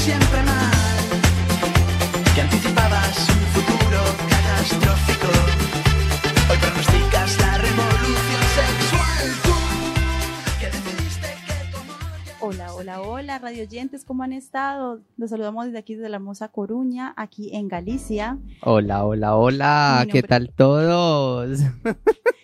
siempre mal, que anticipabas un futuro catastrófico. Hoy pronosticas la revolución sexual. Tú, que decidiste que tu amor ya Hola, hola, hola, radio oyentes, ¿cómo han estado? Los saludamos desde aquí, desde la hermosa Coruña, aquí en Galicia. Hola, hola, hola, ¿qué tal todos?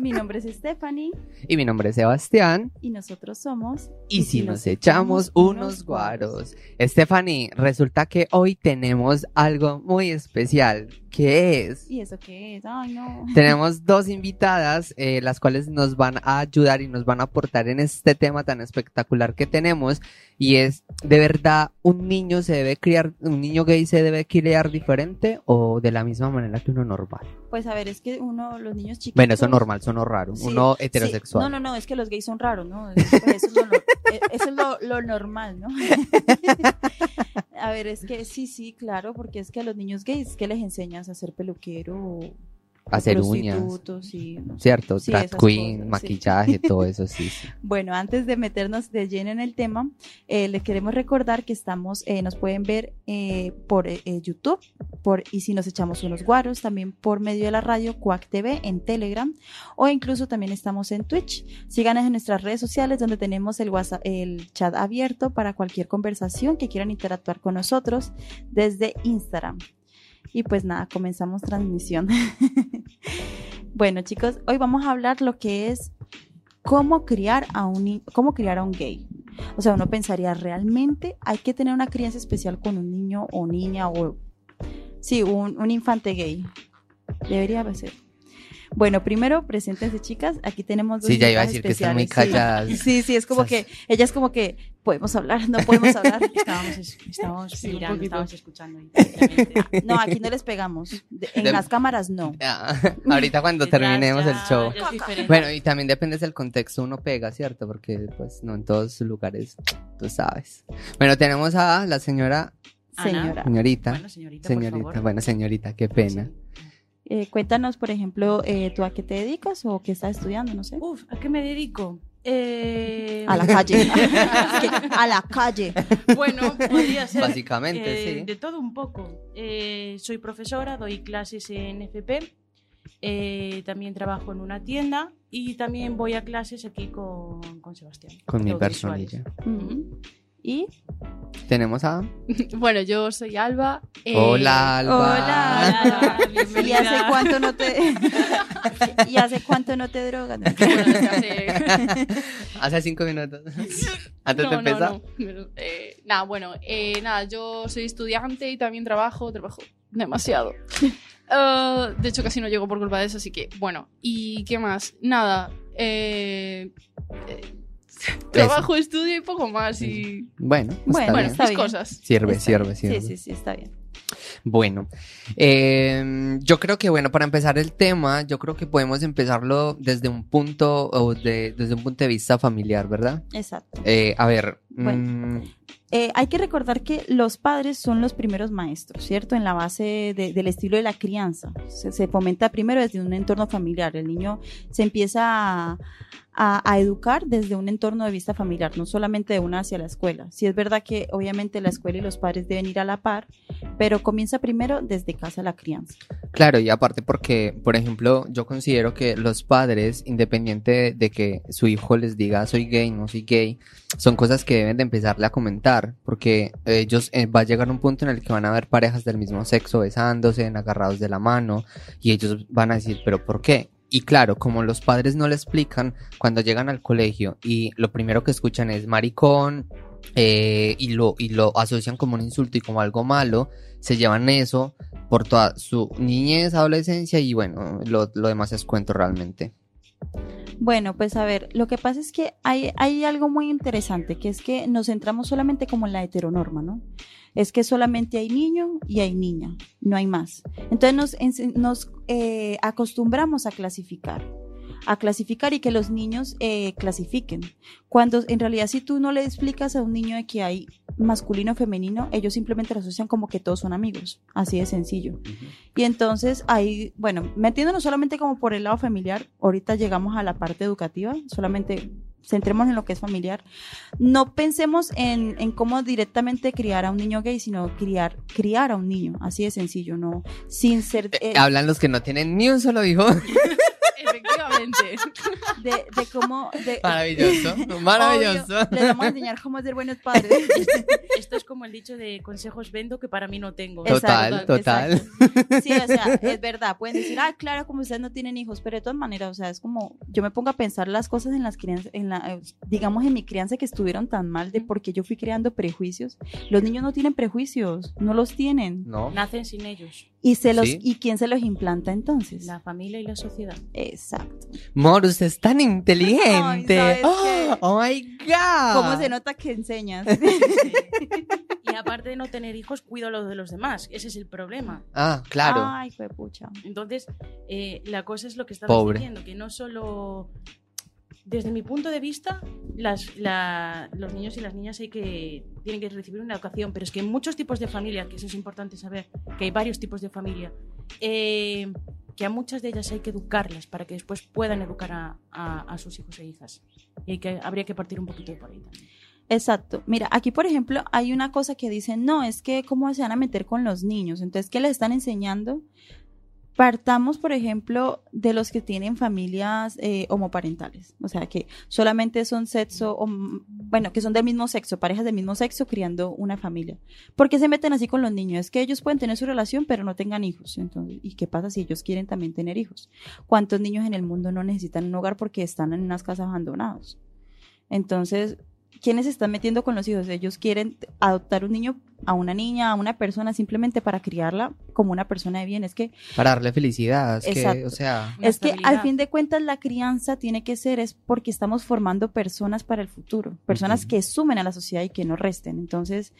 Mi nombre es Stephanie Y mi nombre es Sebastián. y nosotros somos... Y si nos echamos unos guaros. Stephanie, resulta que hoy tenemos algo muy especial. ¿Qué es? ¿Y eso qué es? Ay, no. Tenemos dos invitadas, eh, las cuales nos van a ayudar y nos van a aportar en este tema tan espectacular que tenemos. Y es, ¿de verdad un niño se debe criar, un niño gay se debe criar diferente o de la misma manera que uno normal? Pues a ver, es que uno, los niños chiquitos... Bueno, eso normal, eso no raro. Sí, uno sí. heterosexual. No, no, no, es que los gays son raros, ¿no? Es- pues eso es, lo, no- eh, eso es lo, lo normal, ¿no? a ver, es que sí, sí, claro, porque es que a los niños gays, ¿qué les enseñas a ser peluquero o Hacer uñas. Cierto, Sí, drag queen, cosas, sí. maquillaje, todo eso, sí. Bueno, antes de meternos de lleno en el tema, eh, les queremos recordar que estamos, eh, nos pueden ver eh, por eh, YouTube, por y si nos echamos unos guaros, también por medio de la radio Cuac TV en Telegram, o incluso también estamos en Twitch. Síganos en nuestras redes sociales donde tenemos el WhatsApp, el chat abierto para cualquier conversación que quieran interactuar con nosotros desde Instagram. Y pues nada, comenzamos transmisión. bueno, chicos, hoy vamos a hablar lo que es cómo criar a un cómo criar a un gay. O sea, uno pensaría realmente hay que tener una crianza especial con un niño o niña o sí, un, un infante gay. Debería ser. Bueno, primero, preséntense chicas. Aquí tenemos dos Sí, ya iba a decir que están muy especiales, sí. calladas. Sí, sí, es como que ella es como que podemos hablar, no podemos hablar. Estábamos, es- estábamos Sí, mirando, estábamos escuchando. No, aquí no les pegamos. De- en De- las cámaras no. Ah, ahorita cuando terminemos ya- el show. Bueno, y también depende del contexto, uno pega, ¿cierto? Porque pues no en todos lugares, tú sabes. Bueno, tenemos a la señora. Señora. señorita, Bueno, señorita, por señorita, favor. bueno, señorita, qué pena. Eh, cuéntanos, por ejemplo, eh, tú a qué te dedicas o qué estás estudiando, no sé. Uf, ¿a qué me dedico? Eh, A la calle. A la calle. Bueno, podría ser Básicamente, eh, sí. de todo un poco. Eh, soy profesora, doy clases en FP, eh, también trabajo en una tienda y también voy a clases aquí con, con Sebastián. Con mi de audiovisuales. personilla. Y Tenemos a... Bueno, yo soy Alba. eh, Hola, Alba. Hola. Hola, ¿Y hace cuánto no te ¿Y hace cuánto no te drogas? bueno, desde hace- Hace cinco minutos. Antes No, de empezar. no, eh, nada, bueno, eh, nada, yo soy estudiante y también trabajo, trabajo demasiado. Eh, de hecho, casi no llego por culpa de eso, así que, bueno, ¿y qué más? Nada, eh, eh, trabajo, estudio y poco más y... Bueno, está Bueno, bien. Bueno, está bien. cosas. Sirve, Está sirve, bien. sirve. Sí, sí, sí, está bien. Bueno, eh, yo creo que bueno, para empezar el tema, yo creo que podemos empezarlo desde un punto o de, desde un punto de vista familiar, ¿verdad? Exacto. Eh, a ver, Bueno. mm, Eh, hay que recordar que los padres son los primeros maestros, ¿cierto? En la base de- del estilo de la crianza. Se, se fomenta primero desde un entorno familiar. El niño se empieza a, a- a educar desde un entorno de vista familiar, no solamente de una hacia la escuela. Sí es verdad que obviamente la escuela y los padres deben ir a la par, pero comienza primero desde casa la crianza. claro, y aparte porque, por ejemplo, yo considero que los padres, independiente de que su hijo les diga soy gay, no soy gay, son cosas que deben de empezarle a comentar, porque ellos eh, va a llegar un punto en el que van a ver parejas del mismo sexo besándose, agarrados de la mano, y ellos van a decir, pero ¿por qué? Y claro, como los padres no le explican, cuando llegan al colegio y lo primero que escuchan es maricón, eh, y, lo, y lo asocian como un insulto y como algo malo, se llevan eso por toda su niñez, adolescencia y bueno, lo, demás es cuento realmente. Bueno, pues a ver, lo que pasa es que hay, hay algo muy interesante, que es que nos centramos solamente como en la heteronorma, ¿no? Es que solamente hay niño y hay niña, no hay más. Entonces nos, nos eh, acostumbramos a clasificar, a clasificar y que los niños eh, clasifiquen. Cuando en realidad si tú no le explicas a un niño de que hay masculino o femenino, ellos simplemente lo asocian como que todos son amigos, así de sencillo. Y entonces ahí, bueno, metiéndonos solamente como por el lado familiar, ahorita llegamos a la parte educativa, solamente centrémonos en lo que es familiar. No pensemos en, en cómo directamente criar a un niño gay, sino criar, criar a un niño, así de sencillo, no, sin ser... Eh, Hablan los que no tienen ni un solo hijo. Efectivamente. de, de cómo... De, Maravilloso, maravilloso. Obvio, les vamos a enseñar cómo ser buenos padres. Esto es como el dicho de consejos vendo que para mí no tengo. Total, Exacto, total. exacto. Sí, o sea, es verdad. Pueden decir, ah, claro, como ustedes no tienen hijos, pero de todas maneras, o sea, es como, yo me pongo a pensar las cosas en las crianzas, en la, eh, digamos, en mi crianza que estuvieron tan mal de por qué yo fui creando prejuicios. Los niños no tienen prejuicios, no los tienen. No. Nacen sin ellos. Y se los, Sí. ¿y quién se los implanta entonces? La familia y la sociedad. Exacto. Mor, usted es tan inteligente. Ay, ¿sabes oh, oh my God. ¿Cómo se nota que enseñas? Y aparte de no tener hijos, cuido lo de los demás. Ese es el problema. Ah, claro. Ay, fue pucha. Entonces, eh, la cosa es lo que estabas Pobre. diciendo, que no solo... Desde mi punto de vista, las, la- los niños y las niñas hay que, tienen que recibir una educación, pero es que hay muchos tipos de familia, que eso es importante saber, que hay varios tipos de familia, eh, que a muchas de ellas hay que educarlas para que después puedan educar a, sus hijos e hijas. Y que, habría que partir un poquito de por ahí también. Exacto. Mira, aquí por ejemplo hay una cosa que dicen, no, es que cómo se van a meter con los niños. Entonces, ¿qué les están enseñando? Partamos, por ejemplo, de los que tienen familias eh, homoparentales, o sea, que solamente son sexo, bueno, que son del mismo sexo, parejas del mismo sexo criando una familia. ¿Por qué se meten así con los niños? Es que ellos pueden tener su relación, pero no tengan hijos. Entonces, ¿y qué pasa si ellos quieren también tener hijos? ¿Cuántos niños en el mundo no necesitan un hogar porque están en unas casas abandonados? Entonces, ¿quiénes se están metiendo con los hijos? Ellos quieren adoptar un niño a una niña, a una persona, simplemente para criarla como una persona de bien. Es que, Para darle felicidad. Es que, Exacto. o sea. Es que al fin de cuentas la crianza tiene que ser es porque estamos formando personas para el futuro, personas que sumen a la sociedad y que no resten. Entonces,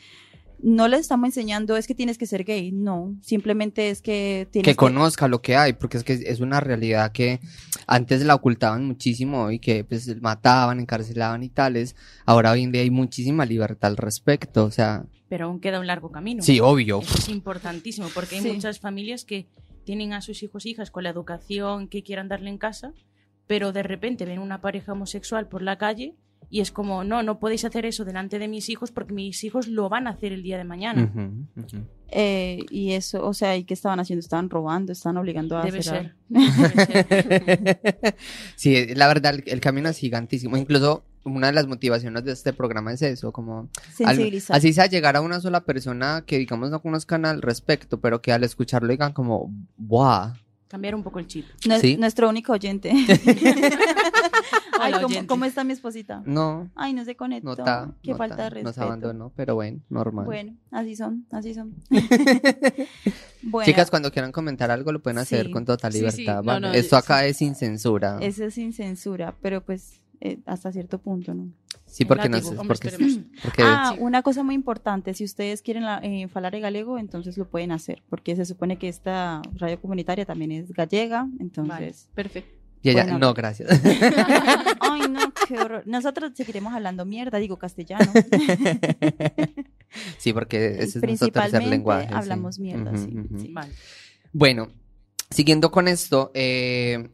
no les estamos enseñando es que tienes que ser gay, no, simplemente es que tienes que conozca lo que hay, porque es que es una realidad que antes la ocultaban muchísimo y que pues mataban, encarcelaban y tales. Ahora hoy en día hay muchísima libertad al respecto, o sea, Pero aún queda un largo camino. sí, obvio. Eso es importantísimo porque hay Sí. muchas familias que tienen a sus hijos e hijas con la educación que quieran darle en casa, pero de repente ven una pareja homosexual por la calle y es como, no, no podéis hacer eso delante de mis hijos porque mis hijos lo van a hacer el día de mañana. Eh, y eso, o sea, ¿y qué estaban haciendo? Estaban robando, estaban obligando a Debe hacer ser. Debe ser. sí, la verdad, el, el camino es gigantísimo. Incluso una de las motivaciones de este programa es eso, como al- sensibilizar. así sea llegar a una sola persona que digamos no conozcan al respecto, pero que al escucharlo digan como, ¡buah! Cambiar un poco el chip. Sí. Nuestro único oyente. Ay, ¿cómo, oyente. cómo está mi esposita? No, Ay, no se conectó. no está. Qué no falta está, de Nos respeto. abandonó, pero bueno, normal. Bueno, así son, así son. bueno, Chicas, cuando quieran comentar algo lo pueden hacer Sí. con total libertad. sí, no, ¿vale? no, Esto acá es sin censura. eso es sin censura, pero pues eh, hasta cierto punto, ¿no? Sí, porque no sé, porque, ah, sí. una cosa muy importante, si ustedes quieren la, eh, falar en galego, entonces lo pueden hacer, porque se supone que esta radio comunitaria también es gallega, entonces... Perfecto. y ella, bueno. no, gracias. Ay, no, qué horror. Nosotros seguiremos hablando mierda, digo castellano. sí, porque ese es nuestro tercer lenguaje. sí. hablamos mierda, Ujú, sí, ujú. sí. Vale. Bueno, siguiendo con esto, eh,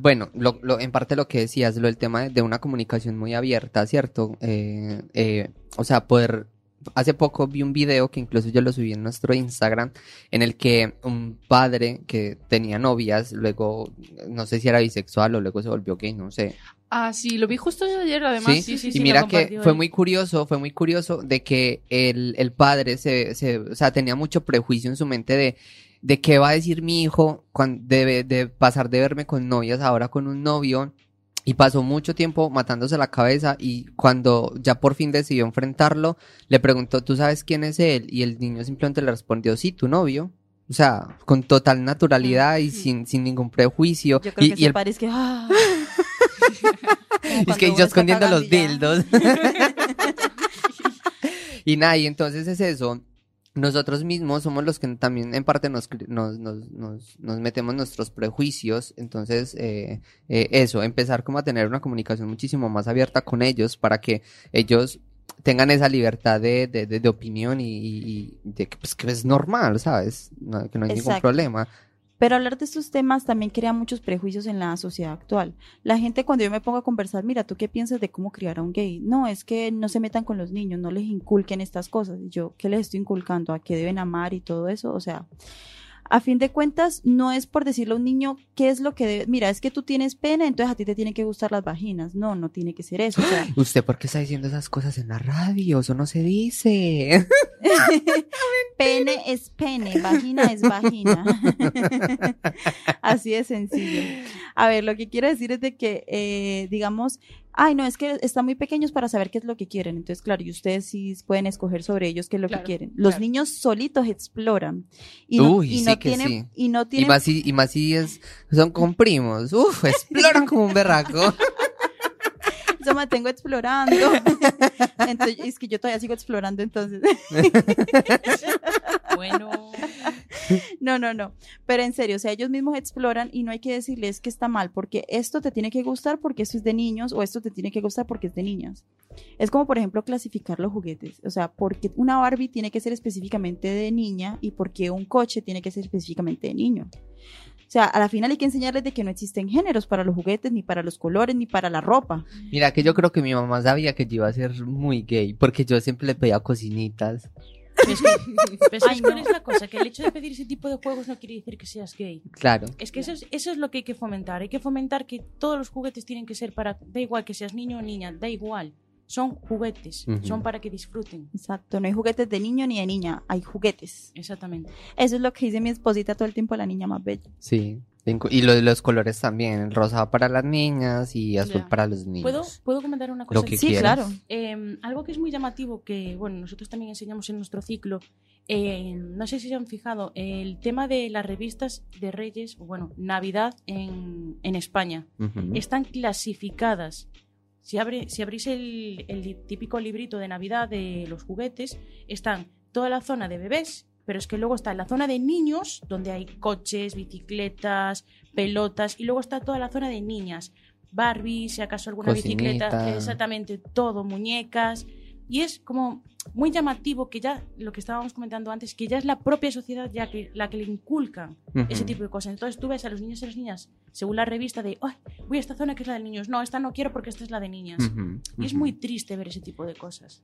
bueno, lo, lo- en parte lo que decías, lo del tema de, una comunicación muy abierta, ¿cierto? Eh, eh, o sea, poder... Hace poco vi un video que incluso yo lo subí en nuestro Instagram, en el que un padre que tenía novias, luego, no sé si era bisexual o luego se volvió gay, no sé, Ah, sí, lo vi justo ayer, además. ¿Sí? sí, sí, y sí, mira que fue muy curioso, fue muy curioso de que el, el padre se, se, o sea, tenía mucho prejuicio en su mente de, de qué va a decir mi hijo cuando debe de pasar de verme con novias ahora con un novio. Y pasó mucho tiempo matándose la cabeza y cuando ya por fin decidió enfrentarlo, le preguntó, ¿tú sabes quién es él? Y el niño simplemente le respondió, sí, tu novio. O sea, con total naturalidad y sin, sin ningún prejuicio. Yo creo y, que y el padre es que... ah. Es que yo escondiendo los ya. dildos. y nada, y entonces es eso. Nosotros mismos somos los que también en parte nos, nos, nos, nos, nos metemos nuestros prejuicios. Entonces, eh, eh, eso, empezar como a tener una comunicación muchísimo más abierta con ellos para que ellos tengan esa libertad de, de, de, de opinión y, de que, pues, que es normal, ¿sabes? No- que no hay ningún problema. Pero hablar de estos temas también crea muchos prejuicios en la sociedad actual. La gente cuando yo me pongo a conversar, mira, ¿tú qué piensas de cómo criar a un gay? No, es que no se metan con los niños, no les inculquen estas cosas. Y yo, ¿qué les estoy inculcando? ¿A qué deben amar y todo eso? O sea, a fin de cuentas, no es por decirle a un niño qué es lo que debe. Mira, es que tú tienes pena, entonces a ti te tienen que gustar las vaginas. No, no tiene que ser eso. O sea, ¿Usted por qué está diciendo esas cosas en la radio? Eso no se dice. pene es pene, vagina es vagina. Así de sencillo. A ver, lo que quiero decir es de que, eh, digamos, ay, no, es que están muy pequeños para saber qué es lo que quieren. Entonces, claro, y ustedes sí pueden escoger sobre ellos qué es lo Claro, que quieren. Los claro. niños solitos exploran. Y no, Uy, y sí no que tienen, sí. y no Y tienen más si, y más si es, son con primos. Uf, exploran como un berraco. Yo me tengo explorando. Entonces, es que yo todavía sigo explorando, entonces. Bueno, No, no, no. Pero en serio, o sea, ellos mismos exploran y no hay que decirles que está mal, porque esto te tiene que gustar porque esto es de niños o esto te tiene que gustar porque es de niñas. Es como, por ejemplo, clasificar los juguetes. O sea, porque una Barbie tiene que ser específicamente de niña y porque un coche tiene que ser específicamente de niño. O sea, a la final hay que enseñarles de que no existen géneros para los juguetes, ni para los colores, ni para la ropa. Mira que yo creo que mi mamá sabía que yo iba a ser muy gay, porque yo siempre le pedía cocinitas. es que, pero ¿sabes Ay, no. es la cosa? Que el hecho de pedir ese tipo de juegos no quiere decir que seas gay. Claro. Es que eso es, eso es lo que hay que fomentar. Hay que fomentar que todos los juguetes tienen que ser para. Da igual que seas niño o niña, da igual. Son juguetes. Son para que disfruten. Exacto, no hay juguetes de niño ni de niña, hay juguetes. Exactamente. Eso es lo que dice mi esposita todo el tiempo, la niña más bella. Sí. Y lo de los colores también. El rosa para las niñas y azul para los niños. ¿Puedo, ¿Puedo comentar una cosa? Lo que Sí, quieras. claro. Eh, algo que es muy llamativo, que bueno, nosotros también enseñamos en nuestro ciclo, eh, no sé si se han fijado, el tema de las revistas de Reyes, o bueno, Navidad en, en España, están clasificadas. Si, abre, si abrís el, típico librito de Navidad de los juguetes, están toda la zona de bebés, pero es que luego está la zona de niños, donde hay coches, bicicletas, pelotas, y luego está toda la zona de niñas. Barbie, si acaso alguna bicicleta, exactamente todo, muñecas. Y es como muy llamativo que ya, lo que estábamos comentando antes, que ya es la propia sociedad ya que, la que le inculcan ese tipo de cosas. Entonces tú ves a los niños y a las niñas, según la revista, de, "Ay, voy a esta zona que es la de niños. No, esta no quiero porque esta es la de niñas. Y es muy triste ver ese tipo de cosas.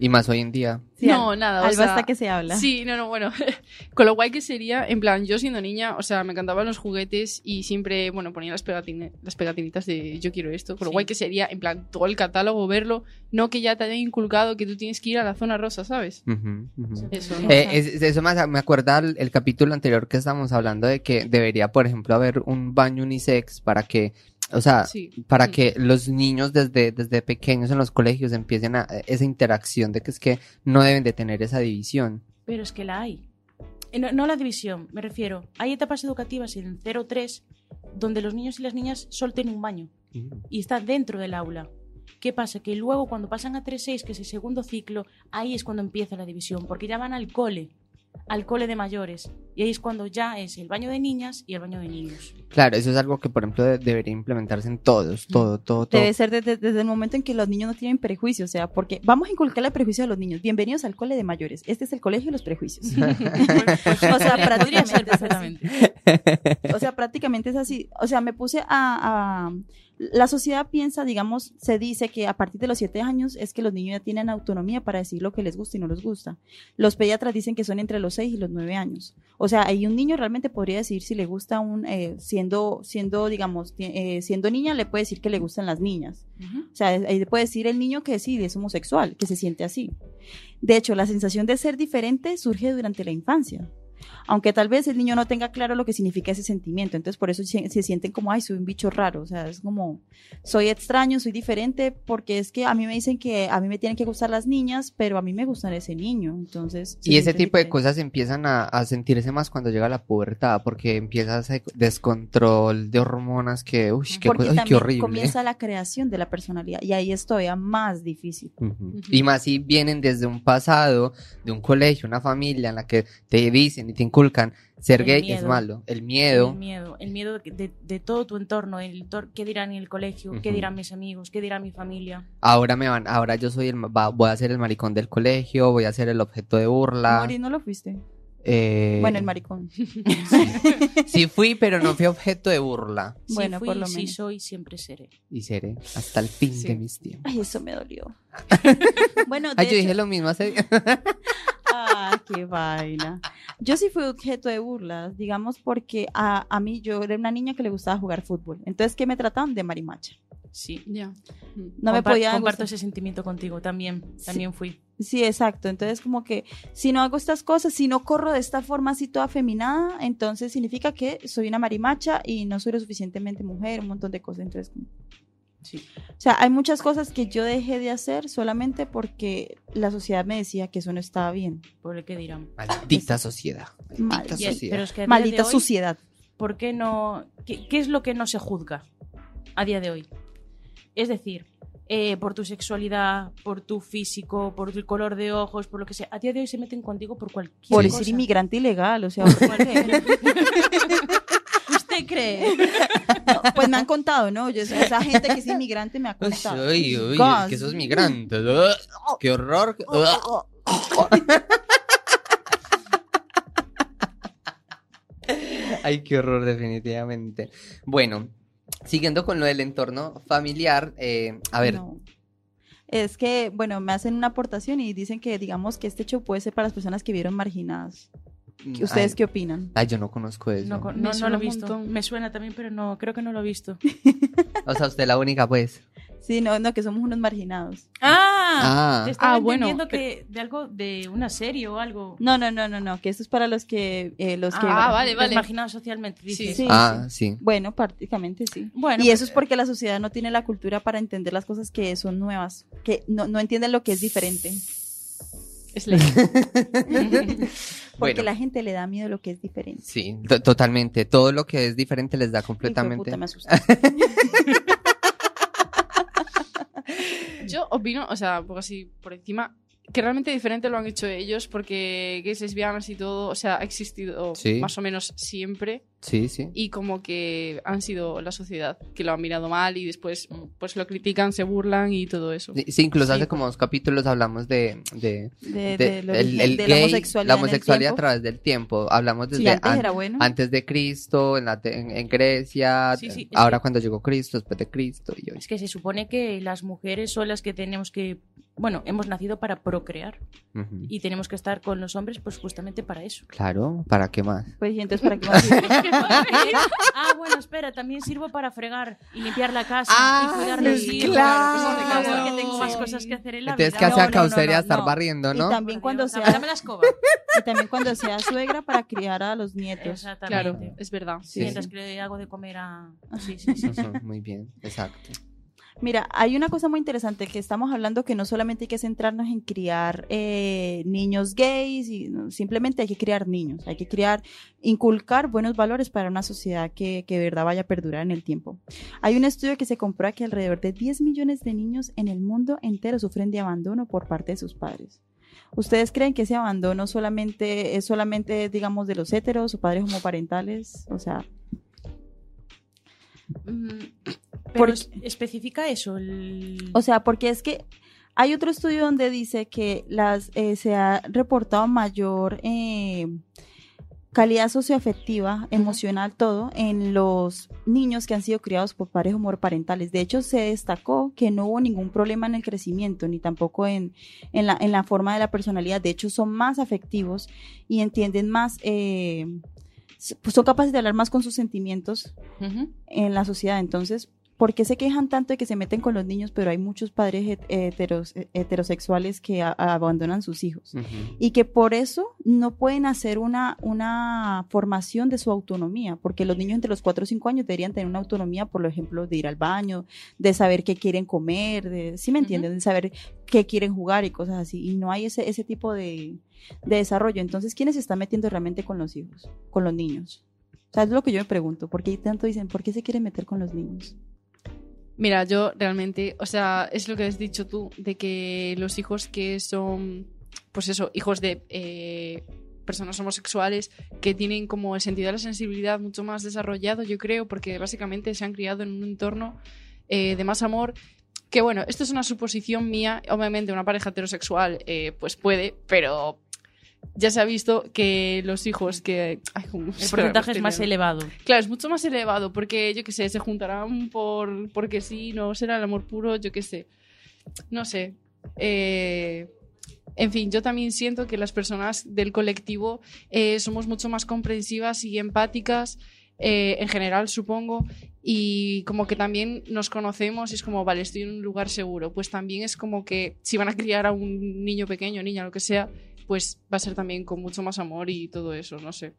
Y más hoy en día. Sí, no, Al- nada. o sea, hasta que se habla. Sí, no, no, bueno. Con lo guay que sería, en plan, yo siendo niña, o sea, me encantaban los juguetes y siempre, bueno, ponía las, pegatine- las pegatinitas de yo quiero esto. Con lo Sí. guay que sería, en plan, todo el catálogo, verlo, no que ya te hayan inculcado que tú tienes que ir a la zona rosa, ¿sabes? Ujú, ujú. Eso, Sí. ¿no? Eh, es- eso me, me acuerda el, el capítulo anterior que estábamos hablando de que debería, por ejemplo, haber un baño unisex para que, o sea, Sí. para que los niños desde, desde pequeños en los colegios empiecen a esa interacción de que es que no deben de tener esa división. Pero es que la hay. Eh, No, no la división, me refiero. Hay etapas educativas en 0-3 donde los niños y las niñas solo tienen un baño y está dentro del aula. ¿Qué pasa? Que luego cuando pasan a 3-6, que es el segundo ciclo, ahí es cuando empieza la división, porque ya van al cole, al cole de mayores. Y ahí es cuando ya es el baño de niñas y el baño de niños. Claro, eso es algo que, por ejemplo, de- debería implementarse en todos, todo, todo, todo. Debe ser desde, desde el momento en que los niños no tienen prejuicios, o sea, porque vamos a inculcarle prejuicios a los niños. Bienvenidos al cole de mayores. Este es el colegio de los prejuicios. o sea, prácticamente es así. O sea, prácticamente es así. O sea, me puse a, a- La sociedad piensa, digamos, se dice que a partir de los siete años es que los niños ya tienen autonomía para decir lo que les gusta y no les gusta. Los pediatras dicen que son entre los seis y los nueve años. O sea, ahí un niño realmente podría decir si le gusta un... eh, siendo, siendo, digamos, eh, siendo niña, le puede decir que le gustan las niñas. O sea, ahí puede decir el niño que sí, es homosexual, que se siente así. De hecho, la sensación de ser diferente surge durante la infancia. Aunque tal vez el niño no tenga claro lo que significa ese sentimiento, entonces por eso se, se sienten como, ay, soy un bicho raro, o sea, es como, soy extraño, soy diferente, porque es que a mí me dicen que a mí me tienen que gustar las niñas, pero a mí me gustan ese niño, entonces... Y ese tipo de diferentes. cosas empiezan a, a sentirse más cuando llega la pubertad, porque empieza ese descontrol de hormonas que, uy, qué, Porque co- ay, qué también horrible. comienza la creación de la personalidad, y ahí es todavía más difícil. Ujú. Y más si vienen desde un pasado, de un colegio, una familia en la que te dicen y te inculcan ser El gay es malo. El miedo. El miedo, el miedo de, de- todo tu entorno, el qué dirán en el colegio, qué dirán mis amigos, qué dirá mi familia. Ahora me van, ahora yo soy el, va- voy a ser el maricón del colegio, voy a ser el objeto de burla. Mori, ¿no lo fuiste? Eh, Bueno, el maricón. Sí fui, pero no fui objeto de burla. Sí Bueno, fui, por lo sí menos. soy, siempre seré. Y seré hasta el fin Sí. de mis tiempos. Ay, eso me dolió. bueno, de Ay, yo hecho- dije lo mismo hace Ah, qué vaina. Yo sí fui objeto de burlas, digamos, porque a, a mí yo era una niña que le gustaba jugar fútbol. Entonces, ¿qué me trataban? De marimacha. Sí. Ya. No me Compar- podía Comparto gustar. ese sentimiento contigo también. También fui. Sí, exacto. Entonces, como que si no hago estas cosas, si no corro de esta forma así toda feminada, entonces significa que soy una marimacha y no soy lo suficientemente mujer, un montón de cosas. Entonces, como- Sí. o sea, hay muchas cosas que yo dejé de hacer solamente porque la sociedad me decía que eso no estaba bien. Por el que dirán. maldita sociedad. Maldita sociedad. pero es que Maldita hoy, suciedad. ¿por qué no? ¿qué, qué es lo que no se juzga a día de hoy? Es decir, eh, por tu sexualidad, por tu físico, por tu color de ojos, por lo que sea. A día de hoy se meten contigo por cualquier Por cosa. ser inmigrante ilegal, o sea, ¿por qué? ¿Usted cree? No, pues me han contado, ¿no? Yo, esa gente que es inmigrante me ha contado. uy, uy, Gas. que esos migrantes. ugh, Qué horror. ugh. Ay, qué horror, definitivamente. Bueno, siguiendo con lo del entorno familiar, eh, a ver, No. Es que, bueno, me hacen una aportación y dicen que, digamos, que este show puede ser para las personas que vieron marginadas. mm, ¿Ustedes ay, qué opinan? ay, yo no conozco eso. No, no, no lo he visto. Me suena también, pero no, creo que no lo he visto. O sea, usted la única, pues. Sí, no, no, que somos unos marginados. ¡Ah! Ah, estaba Ah, bueno, entendiendo que de algo, de una serie o algo. No, no, no, no, no, que esto es para los que, eh, los que... Ah, vale, vale. Marginados socialmente, dices. Sí, ah, sí. Bueno, prácticamente sí. Bueno, y pues, eso es porque la sociedad no tiene la cultura para entender las cosas que son nuevas, que no, no entienden lo que es diferente. Es ley. Porque Bueno. la gente le da miedo lo que es diferente. Sí, to- totalmente. Todo lo que es diferente les da completamente. puta, me. Yo opino, o sea, un poco así por encima, que realmente diferente lo han hecho ellos porque gays, lesbianas y todo, o sea, ha existido Sí. más o menos siempre Sí, sí. y como que han sido la sociedad que lo ha mirado mal y después pues lo critican, se burlan y todo eso. Sí, incluso Sí, hace como dos capítulos hablamos de, de, De, de- de lo- el, de el la gay, homosexualidad. la homosexualidad a través del tiempo. Hablamos desde Sí, antes an- era bueno. antes de Cristo, en, la en, en Grecia, Sí, sí, es ahora que- cuando llegó Cristo, después de Cristo y hoy. Es que se supone que las mujeres son las que tenemos que. Bueno, hemos nacido para procrear Ujú. y tenemos que estar con los hombres, pues justamente para eso. Claro, ¿para qué más? Pues, y entonces, ¿para qué más ah, bueno, espera, también sirvo para fregar y limpiar la casa Ah, y cuidar los sí, hijos. claro. Favor, que tengo Sí. más cosas que hacer en la Entonces, vida. ¿qué hace No, no, no, no, estar no. barriendo, Y no? también Por cuando sea, Dame la escoba. y también cuando sea suegra para criar a los nietos. Claro, Exactamente. es verdad. Sí. Mientras que le hago de comer a. Sí, sí, sí. Ujú, Muy bien, exacto. Mira, hay una cosa muy interesante que estamos hablando que no solamente hay que centrarnos en criar eh, niños gays, y simplemente hay que criar niños, hay que criar, inculcar buenos valores para una sociedad que, que de verdad vaya a perdurar en el tiempo. Hay un estudio que se comprueba que alrededor de 10 millones de niños en el mundo entero sufren de abandono por parte de sus padres. ¿Ustedes creen que ese abandono solamente es solamente, digamos, de los heteros o padres homoparentales? O sea, Mm, Pero Por- es- especifica eso. El... O sea, porque es que hay otro estudio donde dice que las eh, se ha reportado mayor eh, calidad socioafectiva, emocional, todo, en los niños que han sido criados por padres homoparentales. De hecho, se destacó que no hubo ningún problema en el crecimiento, ni tampoco en, en, la, en la forma de la personalidad. De hecho, son más afectivos y entienden más, eh, pues son capaces de hablar más con sus sentimientos en la sociedad. Entonces, ¿por qué se quejan tanto de que se meten con los niños, pero hay muchos padres het- heteros- heterosexuales que a- abandonan sus hijos? Ujú. Y que por eso no pueden hacer una, una formación de su autonomía, porque los niños entre los 4 o 5 años deberían tener una autonomía, por ejemplo, de ir al baño, de saber qué quieren comer, de, ¿sí me entienden? De saber qué quieren jugar y cosas así. Y no hay ese, ese tipo de, de desarrollo. Entonces, ¿quiénes se están metiendo realmente con los hijos, con los niños? O sea, es lo que yo me pregunto. ¿Por qué tanto dicen, por qué se quieren meter con los niños? Mira, yo realmente, o sea, es lo que has dicho tú, de que los hijos que son, pues eso, hijos de eh, personas homosexuales, que tienen como el sentido de la sensibilidad mucho más desarrollado, yo creo, porque básicamente se han criado en un entorno eh, de más amor. Que bueno, esto es una suposición mía, obviamente una pareja heterosexual eh, pues puede, pero ya se ha visto que los hijos que... ay, ¿cómo El porcentaje es más elevado. Claro, es mucho más elevado porque, yo qué sé, se juntarán por porque sí, no será el amor puro, yo qué sé. No sé. Eh, en fin, yo también siento que las personas del colectivo eh, somos mucho más comprensivas y empáticas, eh, en general, supongo, y como que también nos conocemos y es como, vale, estoy en un lugar seguro. Pues también es como que si van a criar a un niño pequeño, niña, lo que sea, pues va a ser también con mucho más amor y todo eso, no sé.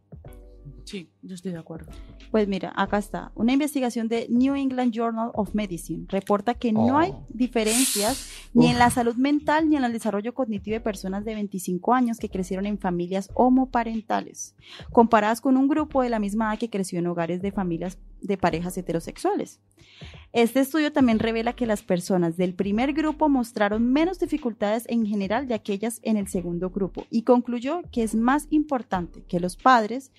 Sí, yo estoy de acuerdo. Pues mira, acá está. Una investigación de New England Journal of Medicine reporta que no Oh. hay diferencias ni en la salud mental ni en el desarrollo cognitivo de personas de 25 años que crecieron en familias homoparentales, comparadas con un grupo de la misma edad que creció en hogares de familias de parejas heterosexuales. Este estudio también revela que las personas del primer grupo mostraron menos dificultades en general de aquellas en el segundo grupo y concluyó que es más importante que los padres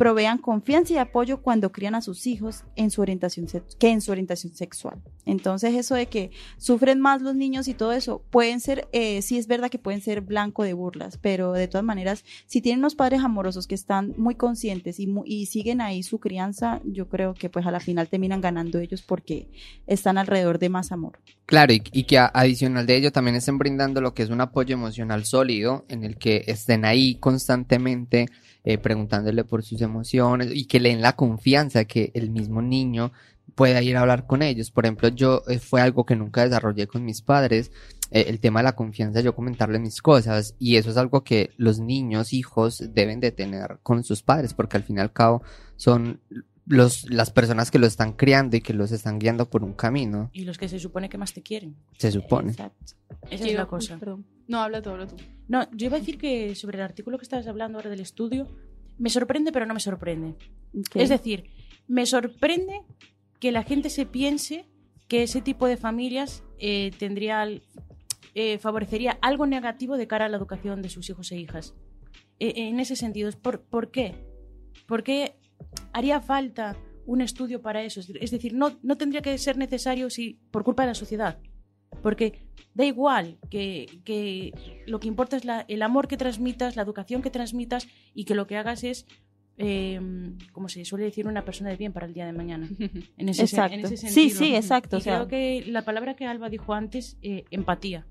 provean confianza y apoyo cuando crían a sus hijos en su orientación que en su orientación sexual. Entonces eso de que sufren más los niños y todo eso pueden ser, eh, sí es verdad que pueden ser blanco de burlas, pero de todas maneras, si tienen unos padres amorosos que están muy conscientes y siguen ahí su crianza, yo creo que pues a la final terminan ganando ellos porque están alrededor de más amor. Claro, y, que adicional de ello también estén brindando lo que es un apoyo emocional sólido en el que estén ahí constantemente eh, preguntándole por sus emociones y que le den la confianza que el mismo niño pueda ir a hablar con ellos. Por ejemplo, yo eh, fue algo que nunca desarrollé con mis padres, eh, el tema de la confianza, yo comentarle mis cosas y eso es algo que los niños, hijos deben de tener con sus padres porque al fin y al cabo son los, las personas que los están criando y que los están guiando por un camino, Y los que se supone que más te quieren. se supone. Exacto. Esa es la cosa. Perdón. No, habla tú, habla tú. No, yo iba a decir que sobre el artículo que estabas hablando ahora del estudio, me sorprende, pero no me sorprende. Es decir, me sorprende que la gente se piense que ese tipo de familias eh, tendría, al- eh, favorecería algo negativo de cara a la educación de sus hijos e hijas. Eh, en ese sentido, ¿es ¿por, ¿por qué? ¿Por qué haría falta un estudio para eso? Es decir, no, no tendría que ser necesario si por culpa de la sociedad. Porque da igual que, que lo que importa es la- el amor que transmitas, la educación que transmitas y que lo que hagas es, eh, como se suele decir, una persona de bien para el día de mañana. En ese, se- Exacto. en ese Sí, sentido. sí, exacto, Y o sea- creo que la palabra que Alba dijo antes, eh, empatía.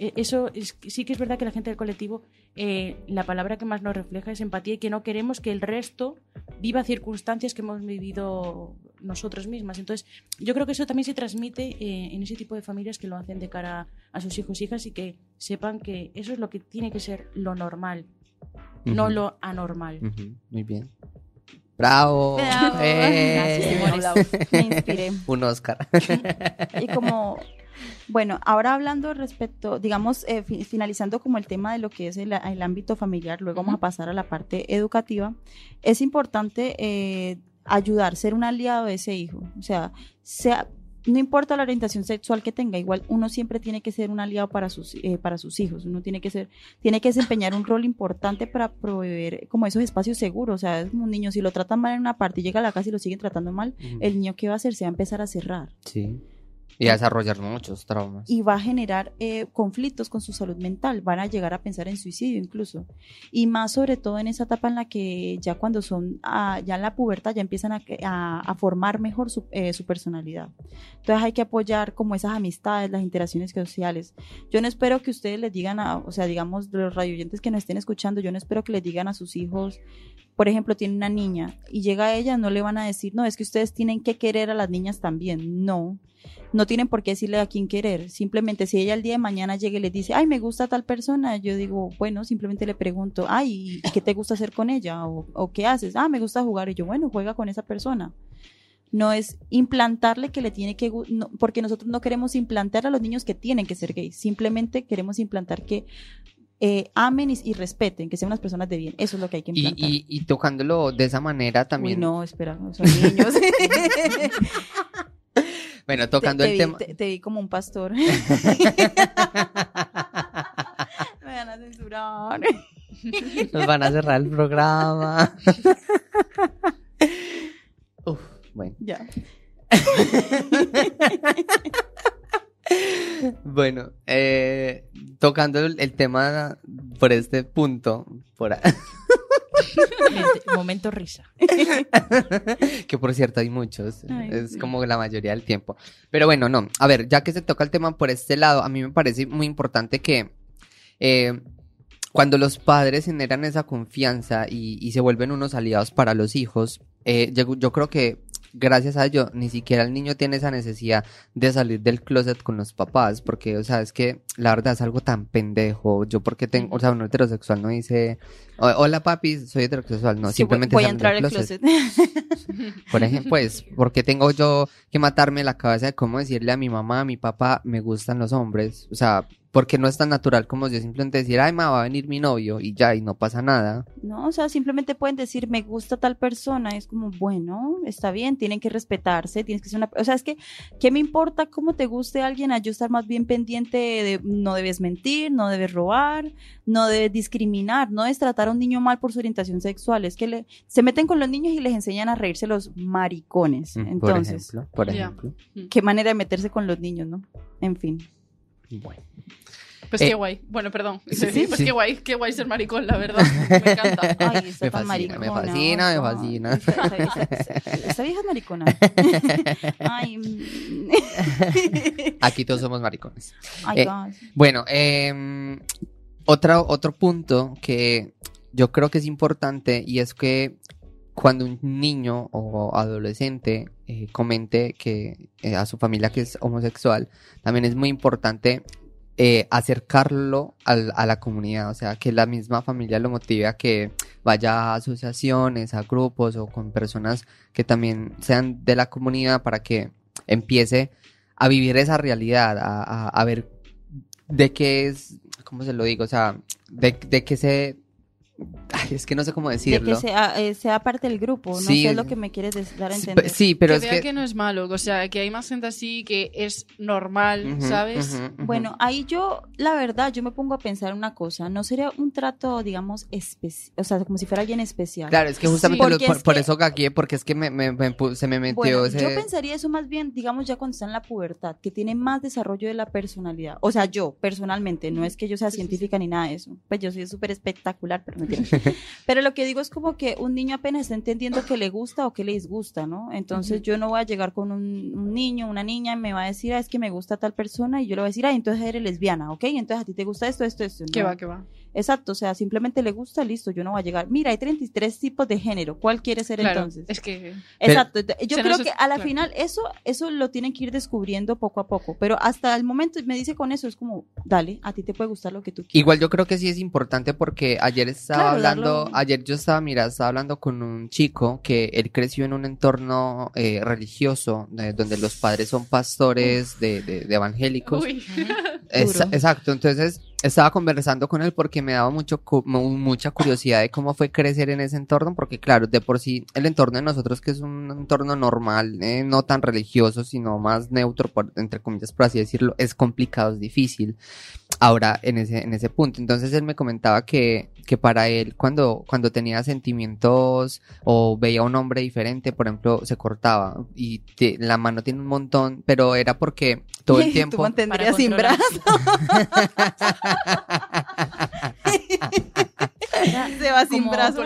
Eh, Eso es, sí que es verdad que la gente del colectivo, eh, la palabra que más nos refleja es empatía y que no queremos que el resto viva circunstancias que hemos vivido nosotros mismas. Entonces, yo creo que eso también se transmite eh, en ese tipo de familias que lo hacen de cara a sus hijos e hijas y que sepan que eso es lo que tiene que ser lo normal, no lo anormal. Muy bien. Bravo. Bravo. Eh, Gracias, Me inspiré. Un Oscar. Y como, bueno, ahora hablando respecto, digamos, eh, fi- finalizando como el tema de lo que es el, el ámbito familiar, luego vamos a pasar a la parte educativa, es importante eh, ayudar, ser un aliado de ese hijo. O sea, sea, no importa la orientación sexual que tenga, igual uno siempre tiene que ser un aliado para sus, eh, para sus hijos, uno tiene que ser, tiene que desempeñar un rol importante para proveer como esos espacios seguros, o sea, es como un niño, si lo tratan mal en una parte y llega a la casa y lo siguen tratando mal, el niño que va a hacer se va a empezar a cerrar. Sí. Y a desarrollar muchos traumas. y va a generar eh, conflictos con su salud mental, van a llegar a pensar en suicidio incluso. Y más sobre todo en esa etapa en la que ya cuando son, ah, ya en la pubertad ya empiezan a, a- a formar mejor su, eh, su personalidad. Entonces hay que apoyar como esas amistades, las interacciones sociales. Yo no espero que ustedes les digan, a, o sea, digamos, los radioyentes que nos estén escuchando, yo no espero que les digan a sus hijos, por ejemplo, tiene una niña y llega ella, no le van a decir, no, es que ustedes tienen que querer a las niñas también. No, no tienen por qué decirle a quién querer. Simplemente si ella el día de mañana llega y le dice, ay, me gusta tal persona, yo digo, bueno, simplemente le pregunto, ay, ¿y ¿qué te gusta hacer con ella? O, o ¿qué haces? Ah, me gusta jugar. Y yo, bueno, juega con esa persona. No es implantarle que le tiene que, no, porque nosotros no queremos implantar a los niños que tienen que ser gays, simplemente queremos implantar que eh, amen y, y respeten, que sean unas personas de bien. Eso es lo que hay que implantar. y, y tocándolo de esa manera también. Uy, no, espera, son niños. Bueno, tocando te, el te tema. Te, te vi como un pastor. Me van a censurar. Nos van a cerrar el programa. Uf, bueno. Ya. Bueno, eh, tocando el, el tema por este punto, por Momento- risa. que por cierto hay muchos, Ay, es sí. como la mayoría del tiempo. Pero bueno, no, a ver, ya que se toca el tema por este lado, a mí me parece muy importante que eh, cuando los padres generan esa confianza y, y se vuelven unos aliados para los hijos, eh, yo, yo creo que gracias a ello ni siquiera el niño tiene esa necesidad de salir del closet con los papás, porque, o sea, es que la verdad es algo tan pendejo. Yo porque tengo, o sea, un heterosexual no dice, "O- hola papi, soy heterosexual, no, Sí, voy- simplemente voy a salen entrar al closet. closet. Por ejemplo, pues, porque tengo yo que matarme la cabeza de cómo decirle a mi mamá, a mi papá, me gustan los hombres? O sea, porque no es tan natural como yo simplemente decir, ay, ma, va a venir mi novio y ya, y no pasa nada. No, o sea, simplemente pueden decir, me gusta tal persona. Es como, bueno, está bien, tienen que respetarse, tienes que ser una... O sea, es que, ¿qué me importa cómo te guste alguien? A yo estar más bien pendiente de, no debes mentir, no debes robar, no debes discriminar, no debes tratar a un niño mal por su orientación sexual. Es que le, se meten con los niños y les enseñan a reírse los maricones. Mm, Entonces, por ejemplo, por Ya. ejemplo. qué manera de meterse con los niños, ¿no? En fin. Bueno. Pues Eh, qué guay. Bueno, perdón. sí, pues sí. qué guay, qué guay ser maricón, la verdad. Me encanta. Ay, Me fascina, me fascina, me fascina. Esta, esta- esta- esta vieja es maricona. Ay, mm. Aquí todos somos maricones. Ay, Eh, God. Bueno, em, otra- otro punto que yo creo que es importante y es que cuando un niño o adolescente eh, comente que eh, a su familia que es homosexual, también es muy importante eh, acercarlo a la comunidad, o sea, que la misma familia lo motive a que vaya a asociaciones, a grupos o con personas que también sean de la comunidad para que empiece a vivir esa realidad, a, ver de qué es, ¿cómo se lo digo? O sea, de qué se... Ay, es que no sé cómo De decirlo. que sea, eh, sea parte del grupo, no Sí. sé lo que me quieres dar a Sí, entender. Sí, pero que es vea que... que... no es malo, o sea, que hay más gente así que es normal, ¿sabes? Bueno, ahí yo, la verdad, yo me pongo a pensar una cosa, no sería un trato, digamos, especial, o sea, como si fuera alguien especial. Claro, es que Sí. justamente lo- por, es por que- eso gagué, porque es que me, me- me se me metió Bueno, ese... yo pensaría eso más bien, digamos, ya cuando está en la pubertad, que tiene más desarrollo de la personalidad. O sea, yo, personalmente, no es que yo sea Sí, sí, sí. científica ni nada de eso. Pues yo soy súper espectacular, pero mentira. pero lo que digo es como que un niño apenas está entendiendo que le gusta o que le disgusta, ¿no? Entonces yo no voy a llegar con un, un niño, una niña, y me va a decir, ah, es que me gusta tal persona, y yo le voy a decir, ah, entonces eres lesbiana, ¿ok? Entonces a ti te gusta esto, esto, esto. Que No. va, que va. Exacto, o sea, simplemente le gusta, listo, yo no voy a llegar. Mira, hay 33 tipos de género, ¿cuál quiere ser Claro, entonces? es que... Exacto. Yo creo que a la claro. final eso, eso lo tienen que ir descubriendo poco a poco. Pero hasta el momento me dice con eso, es como, dale, a ti te puede gustar lo que tú quieras. Igual yo creo que sí es importante porque ayer estaba Claro, hablando, darlo- ayer yo estaba, mira, estaba hablando con un chico que él creció en un entorno eh, religioso, eh, donde los padres son pastores de, de- de evangélicos. Uy. Es- Duro. exacto, entonces estaba conversando con él porque me daba mucho mucha curiosidad de cómo fue crecer en ese entorno, porque claro, de por sí el entorno de nosotros que es un entorno normal, eh, no tan religioso, sino más neutro, por, entre comillas, por así decirlo, es complicado, es difícil. Ahora, en ese, en ese punto, entonces él me comentaba que, que para él, cuando, cuando tenía sentimientos o veía a un hombre diferente, por ejemplo, se cortaba y te- la mano tiene un montón, pero era porque todo el Tú tiempo... mantendrías Para sin controlar. brazo. Se va sin Como brazo.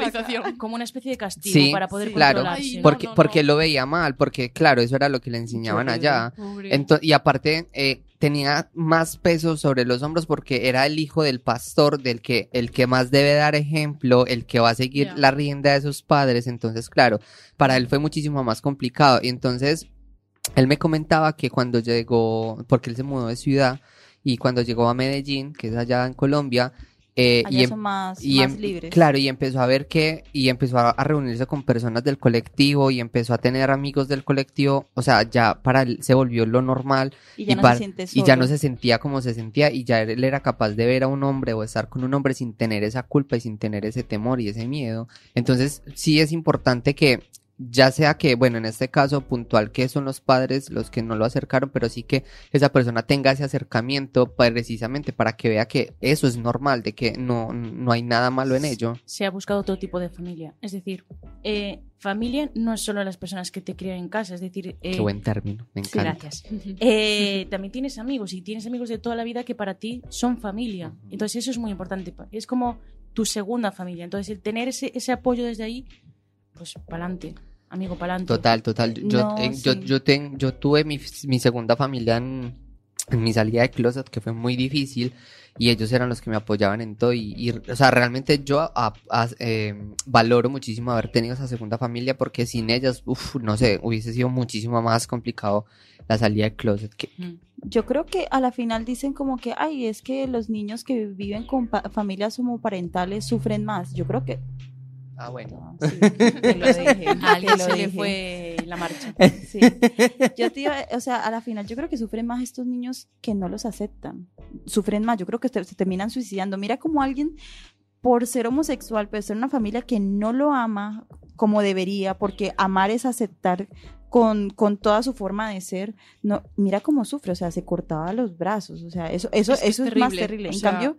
Como una especie de castigo Sí, para poder sí. Claro, controlarse. Ay, no, porque, no, porque no. lo veía mal, porque claro, eso era lo que le enseñaban allá. Pobre. Y aparte, eh, tenía más peso sobre los hombros porque era el hijo del pastor, del que, el que más debe dar ejemplo, el que va a seguir la rienda de sus padres. Entonces, claro, para él fue muchísimo más complicado. Y entonces, él me comentaba que cuando llegó, porque él se mudó de ciudad, y cuando llegó a Medellín, que es allá en Colombia, eh, Allá y em- son más, y más em- libres. Claro, y empezó a ver que, y empezó a, a reunirse con personas del colectivo y empezó a tener amigos del colectivo, o sea, ya para él se volvió lo normal Y ya y no para- se y ya no se sentía como se sentía y ya él era capaz de ver a un hombre o estar con un hombre sin tener esa culpa y sin tener ese temor y ese miedo. Entonces, sí es importante que ya sea que, bueno, en este caso puntual que son los padres los que no lo acercaron, pero sí que esa persona tenga ese acercamiento precisamente para que vea que eso es normal, de que no, no hay nada malo en ello. se ha buscado otro tipo de familia. Es decir, eh, familia no es solo las personas que te crían en casa, es decir, eh, Qué buen término, me encanta. gracias. Eh, también tienes amigos y tienes amigos de toda la vida que para ti son familia. Entonces eso es muy importante. Es como tu segunda familia. Entonces el tener ese, ese apoyo desde ahí, pues para adelante, amigo, para adelante. Total, total. Yo, No, eh, yo, sí. yo, ten- yo tuve mi, mi segunda familia en, en mi salida de closet, que fue muy difícil, y ellos eran los que me apoyaban en todo. Y, y, o sea, realmente yo a- a- eh, valoro muchísimo haber tenido esa segunda familia, porque sin ellas, uff, no sé, hubiese sido muchísimo más complicado la salida de closet. Que, Mm. Yo creo que a la final dicen como que, ay, es que los niños que viven con familias homoparentales sufren más. Yo creo que... ah, bueno. Sí, te lo dije, A alguien se le fue la marcha. Sí. Yo te iba- o sea, a la final yo creo que sufren más estos niños que no los aceptan. Sufren más, yo creo que te- se terminan suicidando. Mira como alguien por ser homosexual, puede ser una familia que no lo ama como debería, porque amar es aceptar con, con toda su forma de ser. No, mira cómo sufre, o sea, se cortaba los brazos, o sea, eso, eso, Es que es eso es, más terrible, terrible. o En sea- cambio,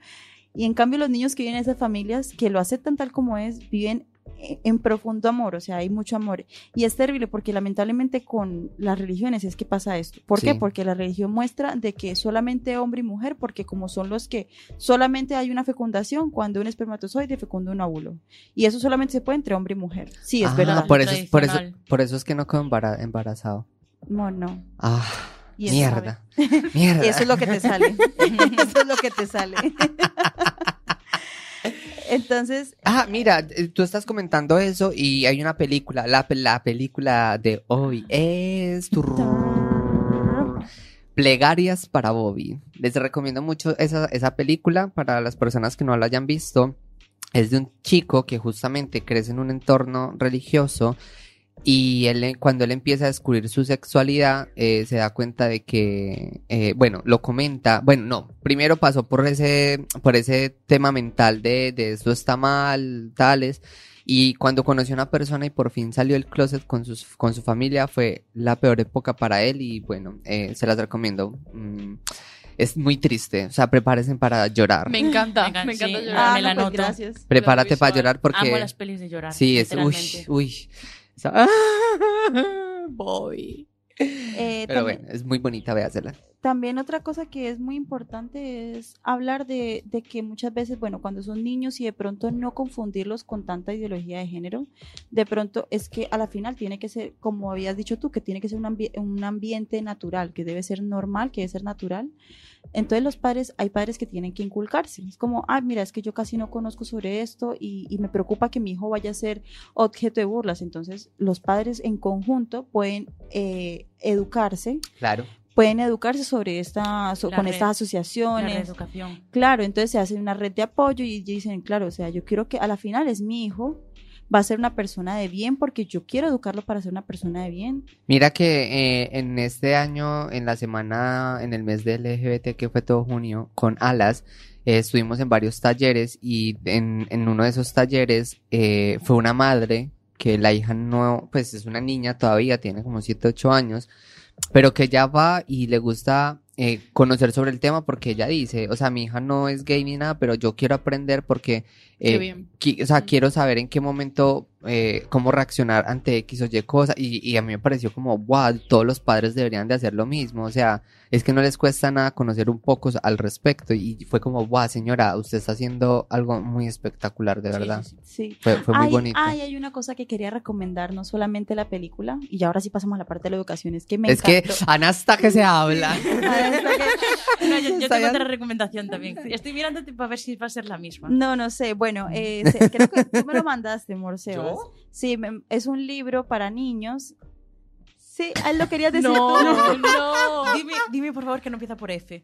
y en cambio los niños que viven en esas familias que lo aceptan tal como es, viven en- en profundo amor, o sea, hay mucho amor. Y es terrible porque lamentablemente con las religiones es que pasa esto. ¿Por qué? Porque la religión muestra de que solamente hombre y mujer, porque como son los que solamente hay una fecundación cuando un espermatozoide fecunda un óvulo. Y eso solamente se puede entre hombre y mujer. Sí, es Ah, verdad. Por eso, por, eso, por eso es que no quedo embara- embarazado. No, no. Ah, Y eso mierda. Mierda. Eso es lo que te sale. Eso es lo que te sale. Entonces, Ah, mira, eh, tú estás comentando eso y hay una película, la, la película de hoy es Plegarias para Bobby. Les recomiendo mucho esa, esa película para las personas que no la hayan visto. Es de un chico que justamente crece en un entorno religioso y él, eh, cuando él empieza a descubrir su sexualidad, eh, se da cuenta de que, eh, bueno, lo comenta, bueno, no, primero pasó por ese, por ese tema mental de, de esto está mal, tales, y cuando conoció a una persona y por fin salió del closet con, sus, con su familia, fue la peor época para él y bueno, eh, se las recomiendo. Mm, es muy triste, o sea, prepárense para llorar. Me encanta, Venga, me encanta sí. llorar. ah, me la no, pues noto. gracias. Prepárate para llorar porque... Amo las pelis de llorar. Sí, es, uy, literalmente. Esa- Voy. Eh, Pero también- bueno, es muy bonita, véasela. También otra cosa que es muy importante es hablar de, de que muchas veces, bueno, cuando son niños y de pronto no confundirlos con tanta ideología de género, de pronto es que a la final tiene que ser, como habías dicho tú, que tiene que ser un, ambi- un ambiente natural, que debe ser normal, que debe ser natural. Entonces los padres, hay padres que tienen que inculcarse. Es como, ah, mira, es que yo casi no conozco sobre esto y, y me preocupa que mi hijo vaya a ser objeto de burlas. Entonces los padres en conjunto pueden eh, educarse Claro. pueden educarse sobre esta, so- La con red- estas La asociaciones. reeducación. Claro, entonces se hace una red de apoyo y dicen, claro, o sea, yo quiero que a la final es mi hijo, va a ser una persona de bien porque yo quiero educarlo para ser una persona de bien. Mira que eh, en este año, en la semana, en el mes del LGBT, que fue todo junio, con Alas, eh, estuvimos en varios talleres y en, en uno de esos talleres eh, fue una madre que la hija no, pues es una niña todavía, tiene como 7, 8 años, pero que ella va y le gusta conocer sobre el tema porque ella dice, o sea, mi hija no es gay ni nada, pero yo quiero aprender porque, eh, bien. qui- o sea, Mm. quiero saber en qué momento, eh, cómo reaccionar ante X o Y cosa, y, y a mí me pareció como, wow, todos los padres deberían de hacer lo mismo, o sea, es que no les cuesta nada conocer un poco al respecto, y fue como, wow, señora, usted está haciendo algo muy espectacular, de Sí, verdad. sí, sí. Fue, fue muy Ay, bonito. ay, hay una cosa que quería recomendar, no solamente la película, y ahora sí pasamos a la parte de la educación, es que me es que encantó. Ana hasta que se habla. Que- No, yo, yo tengo otra recomendación también. Estoy mirándote para ver si va a ser la misma. No, no sé. Bueno, eh, creo que tú me lo mandaste, Morsebas. ¿Yo? Sí, me- es un libro para niños. Sí, ah, lo querías decir No, tú. no. Dime, dime, por favor, que no empieza por F.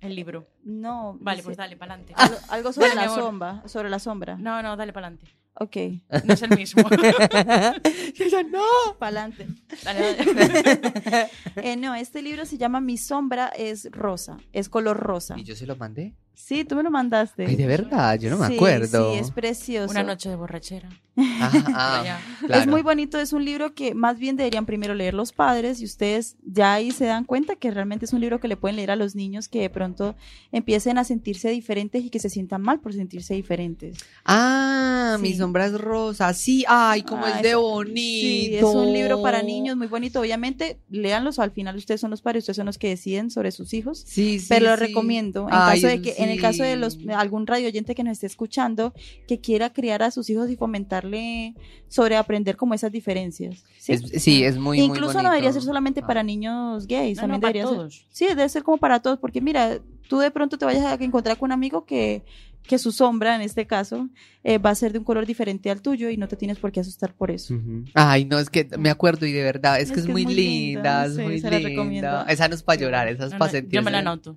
El libro. No. Vale, pues dale, para adelante. Algo, algo sobre Dale, la sombra, sobre la sombra. No, no, dale para adelante. Ok, No es el mismo. Ella, no. para adelante. Dale, dale. Eh, no, este libro se llama Mi sombra es rosa, es color rosa. ¿Y yo se lo mandé? Sí, tú me lo mandaste. Ay, de verdad, yo no me Sí, acuerdo. Sí, es precioso. Una noche de borrachera. Ajá, ah, claro. Es muy bonito, es un libro que más bien deberían primero leer los padres y ustedes ya ahí se dan cuenta que realmente es un libro que le pueden leer a los niños que de pronto empiecen a sentirse diferentes y que se sientan mal por sentirse diferentes. Ah, Sí. mi sombra es rosa. Sí, ay, cómo Ah, es de es- bonito. Sí, es un libro para niños muy bonito. Obviamente, léanlos, al final ustedes son los padres, ustedes son los que deciden sobre sus hijos. Sí, sí. Pero lo sí. recomiendo en Ay, caso de que, en el caso de los algún radio oyente que nos esté escuchando que quiera criar a sus hijos y fomentarle sobre aprender como esas diferencias. Sí, Es- sí, es muy, muy Incluso no debería ser solamente Ah. para niños gays, No, también no, para debería ser. todos. Sí, debe ser como para todos, porque mira, tú de pronto te vayas a encontrar con un amigo que, que su sombra, en este caso, eh, va a ser de un color diferente al tuyo y no te tienes por qué asustar por eso. Ay, no, es que me acuerdo y de verdad, es que es, muy, linda, linda, es sí, muy se la linda. recomiendo. Esa no es para llorar, esa es No, para no, sentir. yo me la anoto.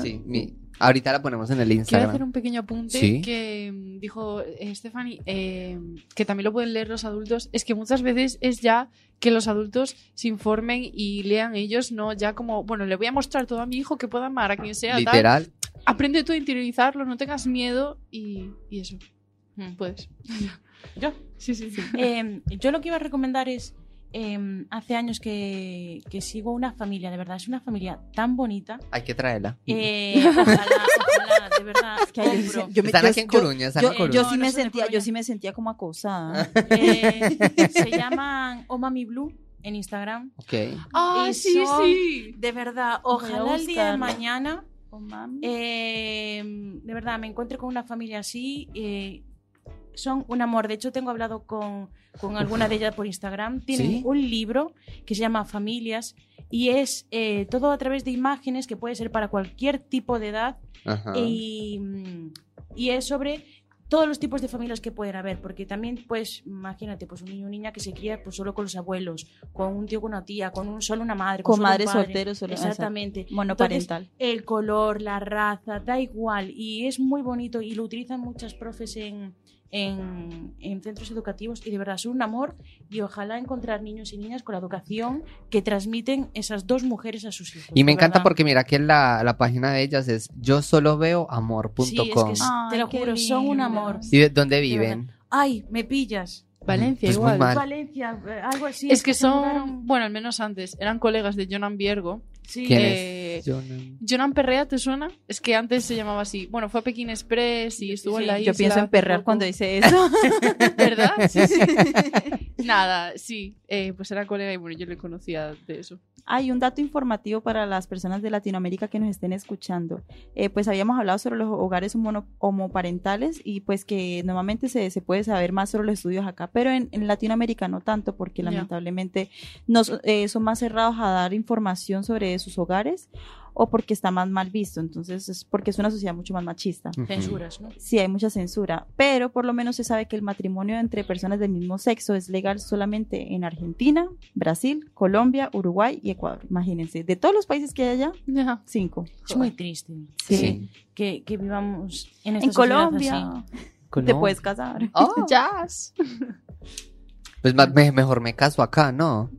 Sí, mi- ahorita la ponemos en el Quiero hacer Instagram. un pequeño apunte Sí. que mm, dijo eh, Stephanie, eh, que también lo pueden leer los adultos. Es que muchas veces es ya que los adultos se informen y lean ellos, no ya como, bueno, le voy a mostrar todo a mi hijo que pueda amar a quien sea. tal. Literal. Aprende tú a interiorizarlo, no tengas miedo y, y eso, Mm. puedes. ¿Yo? Sí, sí, sí. Eh, yo lo que iba a recomendar es, eh, hace años que, que sigo una familia, de verdad, es una familia tan bonita. Hay que traerla. Eh, ojalá, ojalá, de verdad, Que ahí yo yo me- Están yo- aquí en Coruña, están Yo, en Coruña. yo sí no me sentía, yo sí me sentía como acosada. Eh, se llaman Omami Blue en Instagram. Ok. Ah, Y sí, son- sí. De verdad, ojalá el día de mañana Oh, mami. Eh, de verdad, me encuentro con una familia así. Son un amor. De hecho, tengo hablado con, con alguna de ellas por Instagram. Tienen ¿Sí? un libro que se llama Familias y es eh, todo a través de imágenes que puede ser para cualquier tipo de edad Ajá. y, mm, y es sobre todos los tipos de familias que pueden haber, porque también, pues, imagínate, pues un niño o niña que se cría pues solo con los abuelos, con un tío, con una tía, con un solo una madre, Con solo un madres padre. solteros, solo- Exactamente. Monoparental. El color, la raza, da igual. Y es muy bonito y lo utilizan muchas profes en, en, en centros educativos y de verdad son un amor y ojalá encontrar niños y niñas con la educación que transmiten esas dos mujeres a sus hijos. Y me encanta verdad. porque mira que la, la página de ellas es yo solo veo amor.com. Sí, es que es- te lo juro, son un amor. ¿Y de dónde De viven? Ay, me pillas. Valencia Pues igual. mal. Valencia, algo así. Es que son, mudaron- bueno, al menos antes, eran colegas de Jonan Viergo. Sí. ¿Quién Eh, es? Jonan Perrea, ¿te suena? Es que antes se llamaba así. Bueno, fue a Pekín Express y estuvo en la isla. Yo pienso en perrear poco. cuando dice eso. ¿Verdad? Sí, sí. Nada, sí. Eh, pues era colega y bueno, yo le conocía de eso. Hay un dato informativo para las personas de Latinoamérica que nos estén escuchando. Eh, pues habíamos hablado sobre los hogares homoparentales y pues que normalmente se, se puede saber más sobre los estudios acá, pero en, en Latinoamérica no tanto porque lamentablemente nos, eh, son más cerrados a dar información sobre sus hogares o porque está más mal visto. Entonces es porque es una sociedad mucho más machista. Censuras, ¿no? Sí, hay mucha censura, pero por lo menos se sabe que el matrimonio entre personas del mismo sexo es legal solamente en Argentina, Brasil, Colombia, Uruguay y Ecuador. Imagínense, de todos los países que hay allá, cinco. Es muy triste Sí. Sí. que, que vivamos en esta En Colombia te no. puedes casar. Oh, Jazz. Pues me- mejor me caso acá, ¿no?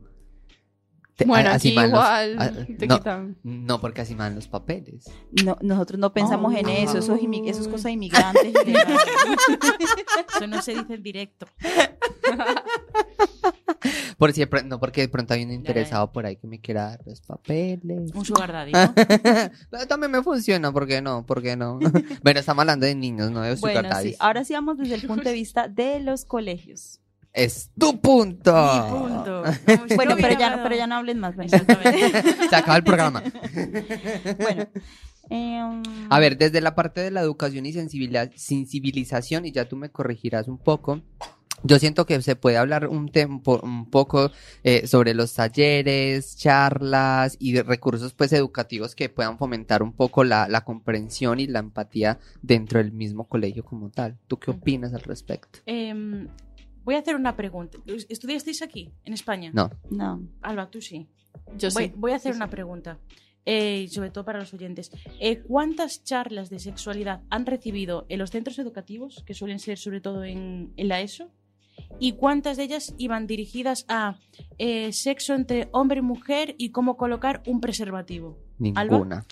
Te- Bueno, a- aquí mal los- igual a- te no, quitan. no, porque así van los papeles. No, nosotros no pensamos en eso, eso es, eso es cosa de inmigrantes. Eso no se dice en directo. Por si no, porque de pronto hay un interesado por ahí que me quiera dar los papeles. Un sugar daddy, también me funciona, ¿por qué no? ¿Por qué no? bueno, estamos hablando de niños, no de sugar bueno, daddies. sí, ahora sí vamos desde el punto de vista de los colegios. Es tu punto. Mi punto. Bueno, No pero ya, pero ya no hablen más. bueno. Se acaba el programa. Bueno, em, A ver, desde la parte de la educación y sensibilización, y ya tú me corregirás un poco, yo siento que se puede hablar un, tempo, un poco eh, sobre los talleres, charlas y recursos pues educativos que puedan fomentar un poco la, la comprensión y la empatía dentro del mismo colegio como tal. ¿Tú qué opinas al respecto? Em, voy a hacer una pregunta. ¿Estudiasteis aquí, en España? No. no. Alba, tú sí. Yo Voy, sí. voy a hacer Sí, una sí. pregunta, eh, sobre todo para los oyentes. Eh, ¿Cuántas charlas de sexualidad han recibido en los centros educativos, que suelen ser sobre todo en, en la ESO? ¿Y cuántas de ellas iban dirigidas a eh, sexo entre hombre y mujer y cómo colocar un preservativo? Ninguna.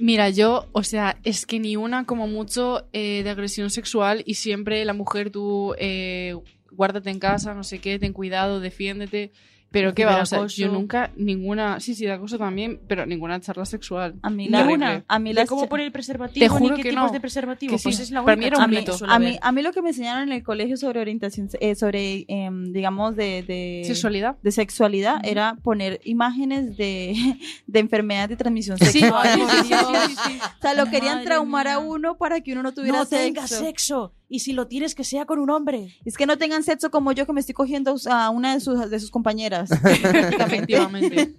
Mira, yo, o sea, es que ni una como mucho eh, de agresión sexual y siempre la mujer tú eh, guárdate en casa, no sé qué, ten cuidado, defiéndete. Pero qué va, o sea, yo nunca, ninguna, sí, sí, de acoso también, pero ninguna charla sexual. A mí Ni la una. a mí ¿De las cómo poner el preservativo? Te juro ni qué que tipos no. de preservativo? Que sí. Pues es la Para única mí era un a mí, a mí, haber. a mí lo que me enseñaron en el colegio sobre orientación, eh, sobre, em, digamos, de, de, Sexualidad. de sexualidad era poner imágenes de, de enfermedades de transmisión sexual. sí, sí, Dios. sí, sí, sí. O sea, lo querían Madre traumar a uno para que uno no tuviera No sexo. tengas sexo. Y si lo tienes, que sea con un hombre. Es que no tengan sexo como yo que me estoy cogiendo a una de sus, de sus compañeras. Prácticamente. Efectivamente.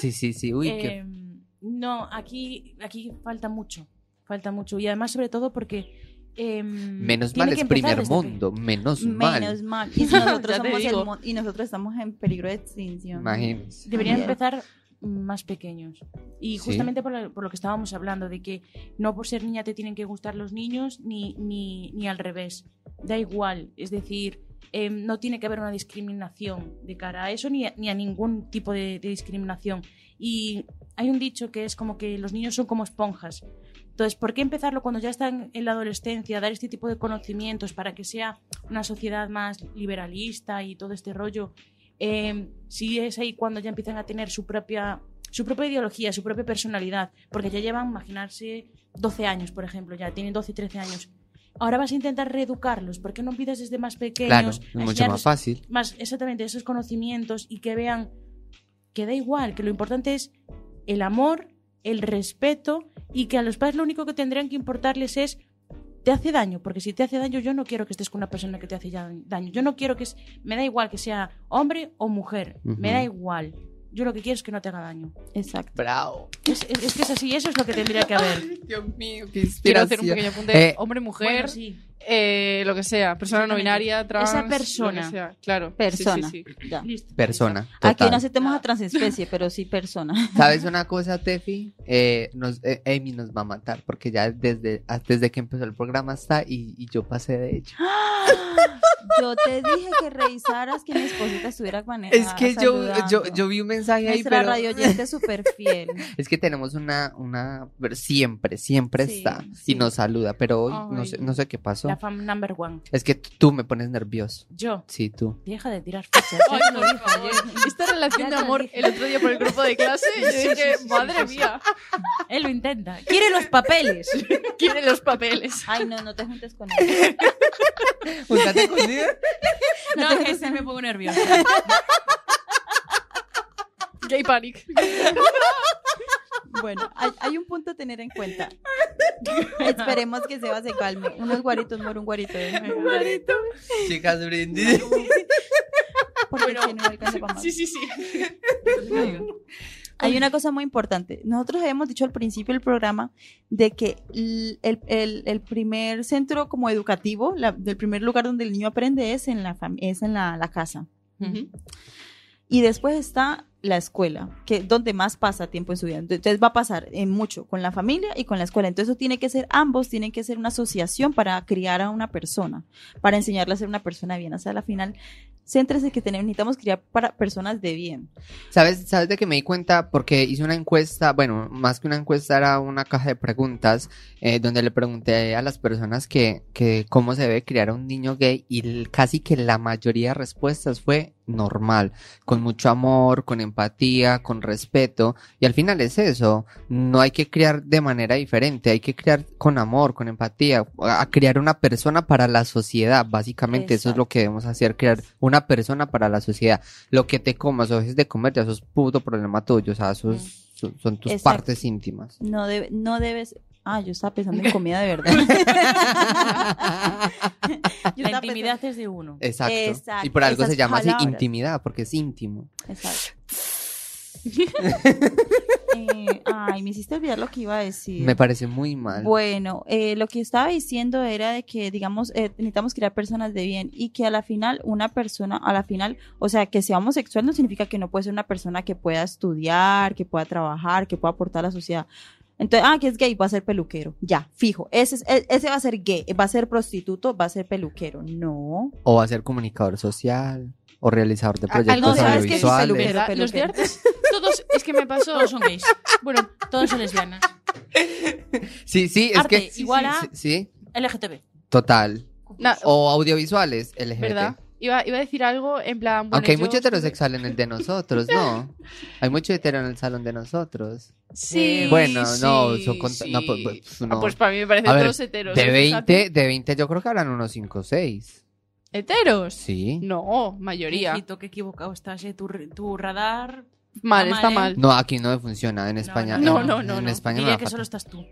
Sí, sí, sí. Uy, qué... Eh, No, aquí, aquí falta mucho. Falta mucho. Y además, sobre todo, porque. eh, Menos mal es primer mundo. Menos mal. Menos mal. Y nosotros, somos el y nosotros estamos en peligro de extinción. Imagínense. Bien. empezar más pequeños. Y Sí. justamente por, lo- por lo que estábamos hablando, de que no por ser niña te tienen que gustar los niños, ni, ni, ni al revés. Da igual. Es decir, eh, no tiene que haber una discriminación de cara a eso, ni a, ni a ningún tipo de, de discriminación. Y hay un dicho que es como que los niños son como esponjas. Entonces, ¿por qué empezarlo cuando ya están en la adolescencia, dar este tipo de conocimientos para que sea una sociedad más liberalista y todo este rollo? Eh, si es ahí cuando ya empiezan a tener su propia, su propia ideología, su propia personalidad, porque ya llevan, imaginarse, 12 años, por ejemplo, ya tienen 12, 13 años. Ahora vas a intentar reeducarlos, ¿por qué no empiezas desde más pequeños? Claro, es mucho más fácil. más exactamente esos conocimientos y que vean que da igual, que lo importante es el amor, el respeto y que a los padres lo único que tendrían que importarles es te hace daño, porque si te hace daño yo no quiero que estés con una persona que te hace daño. Yo no quiero que es, me da igual que sea hombre o mujer, me da igual. Yo lo que quiero es que no te haga daño. Exacto. Bravo. Es, es- es que es así, eso es lo que tendría que haber. Dios mío, qué Quiero hacer un pequeño apunte. Eh, Hombre, mujer, Bueno, sí. Eh, lo que sea, persona no binaria, trans, Esa lo persona. que sea, claro. Persona. Sí, sí, sí. Ya. Listo. Persona. Aquí no aceptemos a transespecie, pero sí persona. ¿Sabes una cosa, Tefi? Eh, nos, eh, Amy nos va a matar porque ya desde, ah, desde que empezó el programa está y, y yo pasé de hecho. Yo te dije que revisaras que mi esposita estuviera manejando. Es que yo, yo, yo vi un mensaje ahí, Nuestra pero radio oyente es súper fiel. es que tenemos una, una, siempre, siempre Sí, está sí. y nos saluda, pero hoy no sé, no sé qué pasó. La fan number one. Es que tú me pones nervioso. Yo. Sí, tú. Deja de tirar fechas. Ay, por favor. ayer. Esta relación de amor dije. el otro día por el grupo de clase, yo dije, madre mía, Él lo intenta. Quiere los papeles. quiere los papeles. Ay, no, no te juntes con él. Júntate conmigo. No, que se me pongo nerviosa. Gay panic. Bueno, hay, hay un punto a tener en cuenta. Esperemos que Seba se calme. Unos guaritos por un guarito. Chicas, brindis. Porque si no alcanza para más. Sí, sí, sí. Hay una cosa muy importante. Nosotros habíamos dicho al principio del programa de que el, el- el primer centro como educativo, la- del primer lugar donde el niño aprende es en la, es en la, la casa. Y después está la escuela, que donde más pasa tiempo en su vida. Entonces va a pasar en mucho con la familia y con la escuela. Entonces eso tiene que ser ambos, tienen que ser una asociación para criar a una persona, para enseñarle a ser una persona bien. O sea, al final, céntrese que tenemos, necesitamos criar para personas de bien. ¿Sabes, ¿Sabes de que me di cuenta? Porque hice una encuesta, bueno, más que una encuesta era una caja de preguntas eh, donde le pregunté a las personas que, que cómo se debe criar a un niño gay y casi que la mayoría de respuestas fue normal, con mucho amor, con empatía, con respeto y al final es eso, no hay que criar de manera diferente, hay que criar con amor, con empatía, a, a criar una persona para la sociedad, básicamente eso es lo que debemos hacer, crear una persona para la sociedad lo que te comas o dejes de comer, ya eso es puto problema tuyo, o sea, es- son, son tus Exacto. partes íntimas. No, debe, no debes... Ah, yo estaba pensando en comida de verdad. Yo La intimidad es de uno. Exacto. Exacto, Y por algo esas se llama palabras. así intimidad, porque es íntimo. Exacto. Eh, ay, me hiciste olvidar lo que iba a decir. Me parece muy mal. Bueno, eh, lo que estaba diciendo era de que, digamos, eh, necesitamos crear personas de bien y que a la final, una persona, a la final, o sea, que sea homosexual no significa que no puede ser una persona que pueda estudiar, que pueda trabajar, que pueda aportar a la sociedad. Entonces, ah, que es gay, va a ser peluquero. Ya, fijo. Ese, es- e- ese va a ser gay, va a ser prostituto, va a ser peluquero. No. O va a ser comunicador social, o realizador de Ah, proyectos no, ¿sabes qué? Sí, audiovisuales. Los de artes, todos, es que me pasó. Todos son gays. Bueno, todos son lesbianas. Sí, sí, es Arte que... sí, igual sí, a- sí, sí, LGTB. total. Na- O audiovisuales, LGBT. ¿Verdad? Iba, iba a decir algo en plan. bueno, Aunque hay yo mucho heterosexual en el de nosotros, ¿no? Hay mucho hetero en el salón de nosotros. Sí. Bueno, no, sí, son cont- sí. no, pues, pues, Ah, no. pues para mí me parecen A ver, todos heteros. De ¿eh? 20, Fíjate. de 20 yo creo que hablan unos 5 o 6. ¿Heteros? Sí. No, mayoría. Ojito, qué equivocado estás, eh. Tu, tu radar. Mal, Está está mal, mal. ¿eh? No, aquí no funciona, en España. no, en- no, no, En no. España Diría que solo estás tú.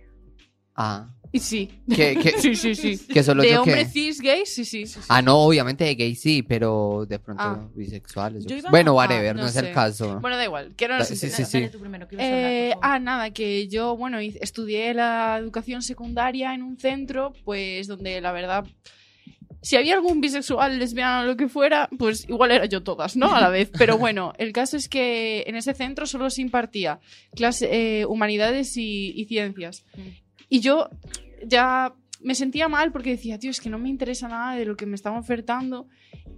Ah, Y sí. que, que, Sí, sí, sí. que solo de yo hombre que... cis gay, sí, sí. Ah, no, obviamente de gay sí, pero de pronto Ah. bisexuales. yo Yo qué iba-. Bueno, ah, whatever, no, no es sé. el caso. Bueno, da igual, que no nos Sí, sí, sí, sí. Dale tú primero, a hablar, Eh, ah, nada, que yo, bueno, estudié la educación secundaria en un centro, pues donde la verdad, si había algún bisexual, lesbiana o lo que fuera, pues igual era yo todas, ¿no? A la vez. Pero bueno, el caso es que en ese centro solo se impartía clase, eh, humanidades y, y ciencias. Mm. Y yo ya me sentía mal porque decía, tío, es que no me interesa nada de lo que me están ofertando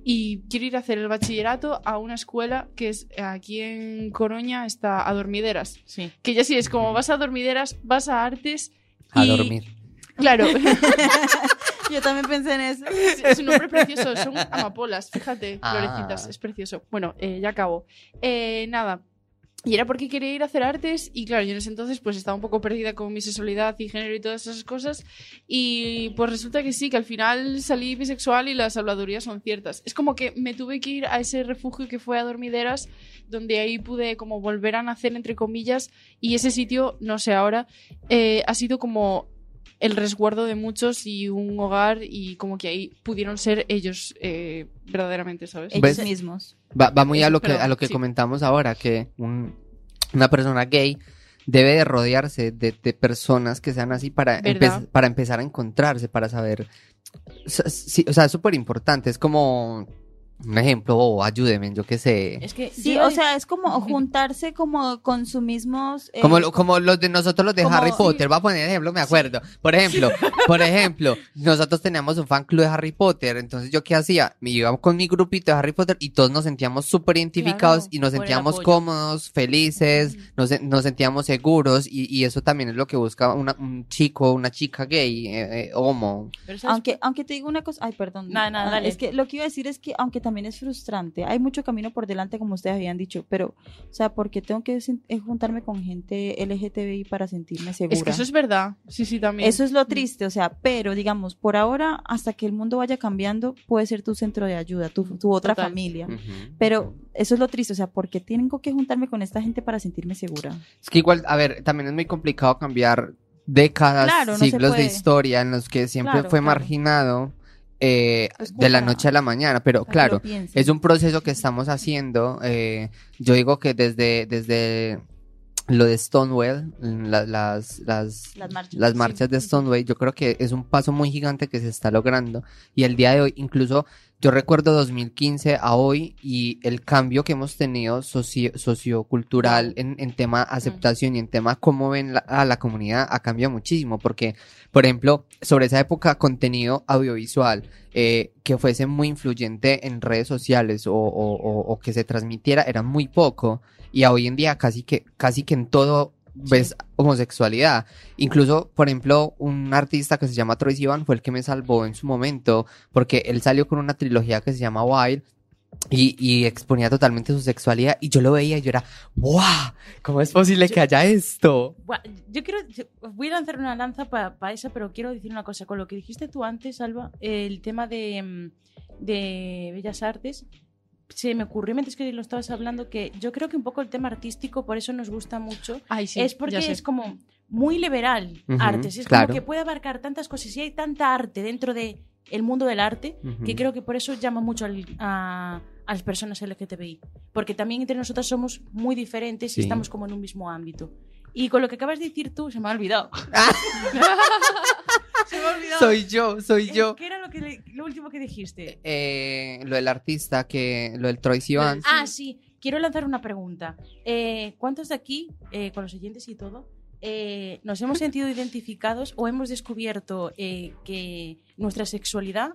y quiero ir a hacer el bachillerato a una escuela que es aquí en Coruña, está a Dormideras. Sí. Que ya sí, es como vas a Dormideras, vas a Artes A y- dormir. Claro, Yo también pensé en eso. es, un nombre precioso, son amapolas, fíjate, Ah. florecitas, es precioso. Bueno, eh, ya acabo. Eh, nada. Y era porque quería ir a hacer artes y claro, yo en ese entonces pues estaba un poco perdida con mi sexualidad y género y todas esas cosas y pues resulta que sí, que al final salí bisexual y las habladurías son ciertas. Es como que me tuve que ir a ese refugio que fue a Dormideras donde ahí pude como volver a nacer entre comillas y ese sitio, no sé ahora, eh, ha sido como el resguardo de muchos y un hogar y como que ahí pudieron ser ellos eh, verdaderamente, ¿sabes? Ellos ¿Ves? mismos. Va, va muy a lo que, a lo que sí. comentamos ahora, que un- una persona gay debe de rodearse de, de personas que sean así para, para empezar a encontrarse, para saber... s- sí, o sea, es súper importante, es como un ejemplo, o ayúdeme, yo qué sé. Es que. Sí, yo- o sea, es como juntarse como con sus mismos... eh, Como, lo- como los de nosotros los de como- Harry sí. Potter, voy a poner ejemplo, me acuerdo. Por ejemplo, por ejemplo, nosotros teníamos un fan club de Harry Potter, entonces yo qué hacía, me iba con mi grupito de Harry Potter y todos nos sentíamos súper identificados Claro, y nos sentíamos cómodos, felices, nos, nos sentíamos seguros y, y eso también es lo que busca una- un chico, una chica gay, eh, eh, homo. Aunque, aunque te digo una cosa, ay, perdón. Nada, nada, Ah, dale. Es que lo que iba a decir es que, aunque también es frustrante, hay mucho camino por delante, como ustedes habían dicho, pero, o sea, porque tengo que eh, juntarme con gente LGTBI para sentirme segura. Es que eso es verdad, sí, sí, también. Eso es lo triste, o sea, pero digamos, por ahora, hasta que el mundo vaya cambiando, puede ser tu centro de ayuda, tu, tu otra Total. familia. Ujú. Pero eso es lo triste, o sea, porque tengo que juntarme con esta gente para sentirme segura. Es que igual, a ver, también es muy complicado cambiar décadas, Claro, no siglos de historia en los que siempre Claro, fue claro. marginado eh, de la noche a la mañana, pero claro, es un proceso que estamos haciendo. eh, yo digo que desde, desde lo de Stonewall, la- las, las, Las marchas. las sí. marchas de Stonewall, yo creo que es un paso muy gigante que se está logrando. Y el día de hoy, incluso yo recuerdo 2015 a hoy y el cambio que hemos tenido socio- sociocultural en, en tema aceptación y en tema cómo ven la- a la comunidad ha cambiado muchísimo. Porque, por ejemplo, sobre esa época, contenido audiovisual eh, que fuese muy influyente en redes sociales o, o- o- o que se transmitiera era muy poco. Y a hoy en día casi que, casi que en todo ves homosexualidad. Incluso, por ejemplo, un artista que se llama Troy Sivan fue el que me salvó en su momento, porque él salió con una trilogía que se llama Wild. Y, y exponía totalmente su sexualidad y yo lo veía y yo era, ¡wow! ¿Cómo es posible que haya esto? Yo quiero, yo- voy a lanzar una lanza para esa, pero quiero decir una cosa. Con lo que dijiste tú antes, Alba, el tema de, mm, de Bellas Artes, se me ocurrió mientras que lo estabas hablando que yo creo que un poco el tema artístico, por eso nos gusta mucho, Ay, sí, es porque es como muy liberal Ujú, artes. Es claro. como que puede abarcar tantas cosas y hay tanta arte dentro de el mundo del arte que Ujú. creo que por eso llama mucho al- a, a las personas LGTBI. Porque también entre nosotras somos muy diferentes Sí. y estamos como en un mismo ámbito. Y con lo que acabas de decir tú, se me ha olvidado. se me ha olvidado. Soy yo, soy Eh, yo. ¿Qué era lo, que le- lo último que dijiste? Eh, lo del artista, que lo del Troy Sivan. Ah, sí. Quiero lanzar una pregunta. Eh, ¿Cuántos de aquí, eh, con los oyentes y todo, eh, nos hemos sentido identificados o hemos descubierto eh, que nuestra sexualidad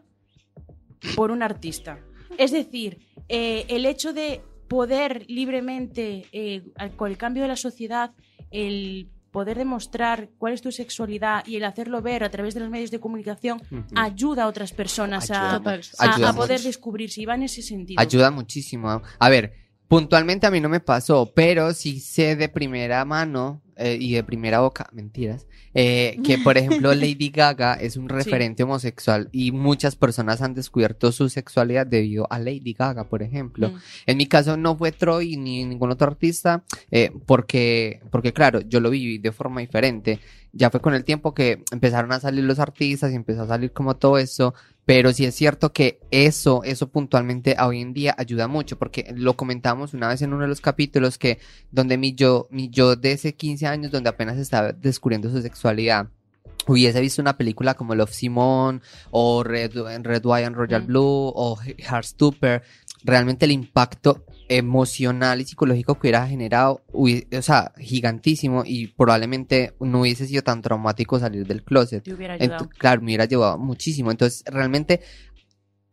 por un artista? Es decir, eh, el hecho de poder libremente, eh, con el cambio de la sociedad, el poder demostrar cuál es tu sexualidad y el hacerlo ver a través de los medios de comunicación ayuda a otras personas a, Ayuda a- Ayuda a poder descubrirse y va en ese sentido. Ayuda muchísimo. A ver, puntualmente a mí no me pasó, pero sí sé de primera mano eh, y de primera boca, mentiras, eh, que por ejemplo Lady Gaga es un referente homosexual y muchas personas han descubierto su sexualidad debido a Lady Gaga, por ejemplo. Mm. En mi caso no fue Troy ni ningún otro artista, eh, porque, porque claro, yo lo viví de forma diferente. Ya fue con el tiempo que empezaron a salir los artistas y empezó a salir como todo eso, pero sí es cierto que eso, eso puntualmente hoy en día ayuda mucho, porque lo comentamos una vez en uno de los capítulos que donde mi yo, mi yo de ese 15 años, donde apenas estaba descubriendo su sexualidad, hubiese visto una película como Love Simone o Red, Red Wine and Royal Mm. Blue o Heartstopper, realmente el impacto emocional y psicológico que hubiera generado, o sea, gigantísimo y probablemente no hubiese sido tan traumático salir del closet. Te hubiera ayudado. claro, me hubiera llevado muchísimo. Entonces, realmente,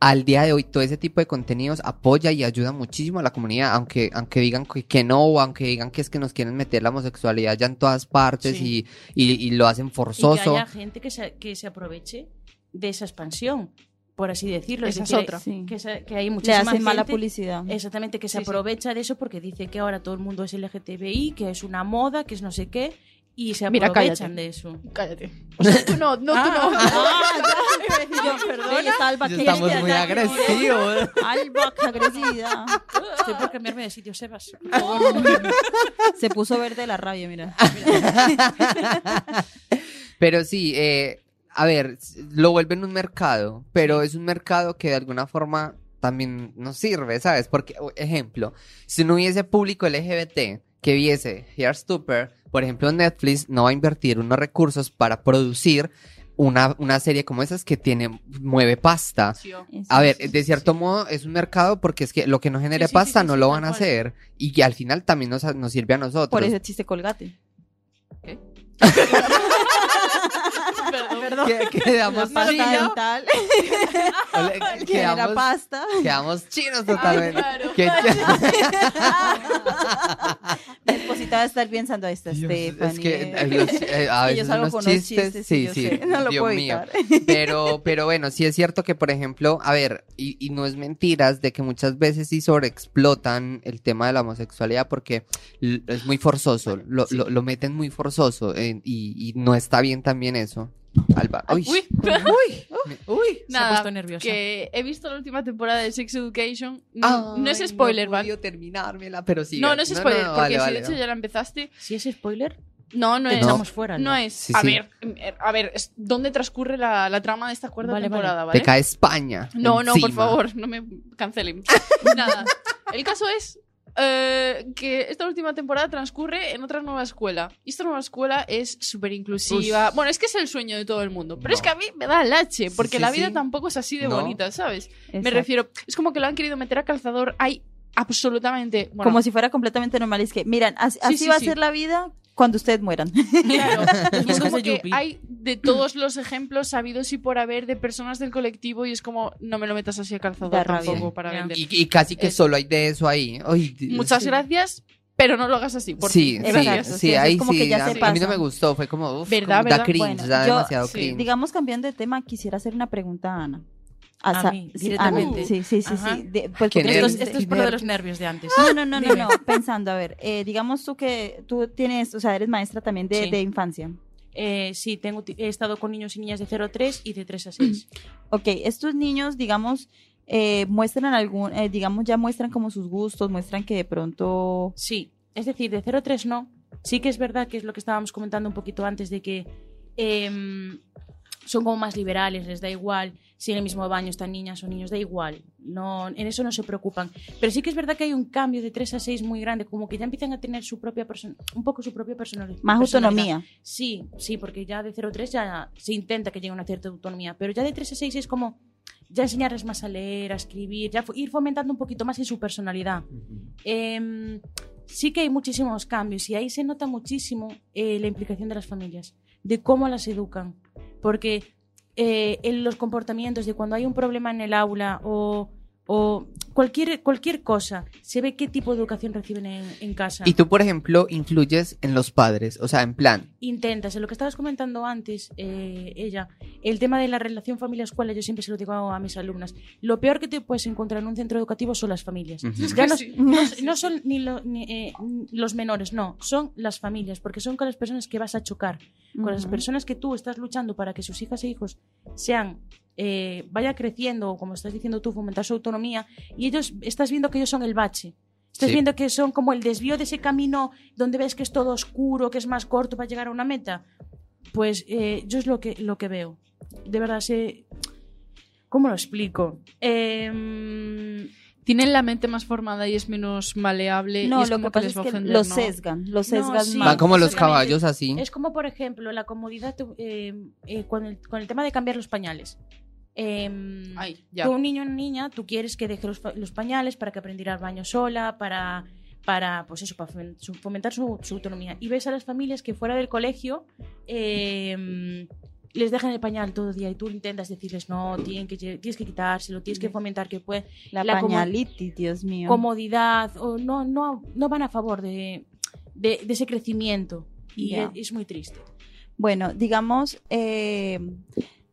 al día de hoy, todo ese tipo de contenidos apoya y ayuda muchísimo a la comunidad, aunque, aunque digan que, que no, o aunque digan que es que nos quieren meter la homosexualidad ya en todas partes Sí. y, y, y lo hacen y que forzoso. haya gente que se, que se aproveche de esa expansión, por así decirlo. Esa es decir, otra. Sí. Que, se- que hay Le muchísima hacen mala gente- publicidad. Exactamente, que se Sí, sí. aprovecha de eso porque dice que ahora todo el mundo es LGTBI, que es una moda, que es no sé qué, y se Mira, aprovechan cállate. de eso. Cállate. O sea, tú no, no, tú no. yo, perdón, está Alba, que Estamos muy agresivos. Alba, qué agresividad. Estoy por cambiarme de sitio, Sebas. Se puso verde la rabia, mira. Pero sí, eh, a ver, lo vuelven un mercado, pero es un mercado que de alguna forma también nos sirve, ¿sabes? Porque, ejemplo, si no hubiese público LGBT que viese Heartstopper, por ejemplo, Netflix no va a invertir unos recursos para producir una, una serie como esas que tiene, mueve pasta. A ver, de cierto modo es un mercado porque es que lo que no genere pasta no lo van a hacer y que al final también nos, nos sirve a nosotros. Por eso existe Colgate. Perdón. Que- quedamos La pasta dental. Pasta. Quedamos chinos totalmente. claro. Que- Mi esposita va a estar pensando, está Dios, Stephanie. es que los- eh, a yo veces unos unos chistes, chistes, sí, yo sí, sé, no lo Dios puedo mío. Pero, pero bueno, sí es cierto que, por ejemplo, a ver, y, y no es mentiras de que muchas veces sí sobreexplotan el tema de la homosexualidad porque es muy forzoso, lo, lo, lo meten muy forzoso eh, y, y no está bien también eso. Alba, uy, Uy, me- uy. Se ha nada, puesto nerviosa. que he visto la última temporada de Sex Education. No, no es Ay, spoiler, no ¿vale? terminármela, pero sí. No, no es spoiler, porque vale, si vale, de hecho no. ya la empezaste. Si es spoiler, No, no es. echamos fuera. No es. Sí, a sí. ver, a ver, ¿dónde transcurre la, la trama de esta cuarta temporada, ¿vale? Te cae España. No, no, por encima. favor, no me cancelen. Nada. El caso es eh, que esta última temporada transcurre en otra nueva escuela. Y esta nueva escuela es súper inclusiva. Bueno, es que es el sueño de todo el mundo. Pero es que a mí me da lache, Sí, porque sí, la vida sí. tampoco es así de No. bonita, ¿sabes? Me refiero, es como que lo han querido meter a calzador. Hay absolutamente. Bueno, Como si fuera completamente normal. Es que, miran, así, así sí, va sí. a ser la vida cuando ustedes mueran. Claro, y es Como que hay de todos los ejemplos sabidos y por haber de personas del colectivo y es como, no me lo metas así a Da rabia. tampoco para Ya. vender. Y, y casi que Es- solo hay de eso ahí. Ay. Muchas gracias, pero no lo hagas así. Por Sí, sí, sí, sí, ahí como sí. que ya a, se mí- a mí no pasa. me gustó, fue como, uf, ¿Verdad, como- da verdad? cringe, Bueno, da yo- demasiado sí, cringe. Digamos, cambiando de tema, quisiera hacer una pregunta a Ana. A mí, sí, directamente. Sí, sí, sí, sí. De- pues Esto es, esto es por lo de los nervios de antes. No, no, no, no, no. Pensando, a ver, eh, digamos tú que tú tienes, o sea, eres maestra también de, Sí. de infancia. Eh, sí, tengo, he estado con niños y niñas de 0 a 3 y de 3 a 6. Ok, estos niños, digamos, eh, muestran algún, eh, digamos, ya muestran como sus gustos, muestran que de pronto... Sí, es decir, de 0 a 3 no. Sí que es verdad que es lo que estábamos comentando un poquito antes de que em, son como más liberales, les da igual si en el mismo baño están niñas o niños, da igual. No, en eso no se preocupan. Pero sí que es verdad que hay un cambio de 3 a 6 muy grande, como que ya empiezan a tener su propia persona, un poco su propia personalidad. Más autonomía. Sí, sí, porque ya de 0 a 3 ya se intenta que llegue una cierta autonomía, pero ya de 3 a 6 es como ya enseñarles más a leer, a escribir, ya ir fomentando un poquito más en su personalidad. Em, sí que hay muchísimos cambios y ahí se nota muchísimo eh, la implicación de las familias, de cómo las educan, porque eh, en los comportamientos de cuando hay un problema en el aula o o cualquier, cualquier cosa, se ve qué tipo de educación reciben en, en casa. Y tú, por ejemplo, influyes en los padres, o sea, en plan, Intentas, en lo que estabas comentando antes, eh, ella, el tema de la relación familia-escuela, yo siempre se lo digo a mis alumnas, lo peor que te puedes encontrar en un centro educativo son las familias. Ya no, Sí. no- no son ni, lo- ni, eh, los menores, no, son las familias, porque son con las personas que vas a chocar, con las personas que tú estás luchando para que sus hijas e hijos sean, eh, vaya creciendo, como estás diciendo tú, fomentar su autonomía, y ellos, estás viendo que ellos son el bache. Estás Sí. viendo que son como el desvío de ese camino donde ves que es todo oscuro, que es más corto para llegar a una meta. Pues eh, yo es lo que, lo que veo. De verdad, sé... ¿Cómo lo explico? Em, Tienen la mente más formada y es menos maleable. No, y es lo como que pasa les es va a que ofender, los ¿no? sesgan, los No, sesgan sí. más. van como los caballos así. Es como, por ejemplo, la comodidad eh, eh, con, el, con el tema de cambiar los pañales. Em, Ay, ya. Tú, un niño o una niña, tú quieres que deje los, los pañales para que aprendiera al baño sola, para, para pues eso, para fomentar su, su autonomía. Y ves a las familias que fuera del colegio em, les dejan el pañal todo el día y tú intentas decirles, no, tienen que, tienes que quitárselo, tienes que fomentar que puede La, la pañalitis, Dios mío. comodidad, o no, no, no van a favor de, de, de ese crecimiento. Y Ya. es, es muy triste. Bueno, digamos, eh,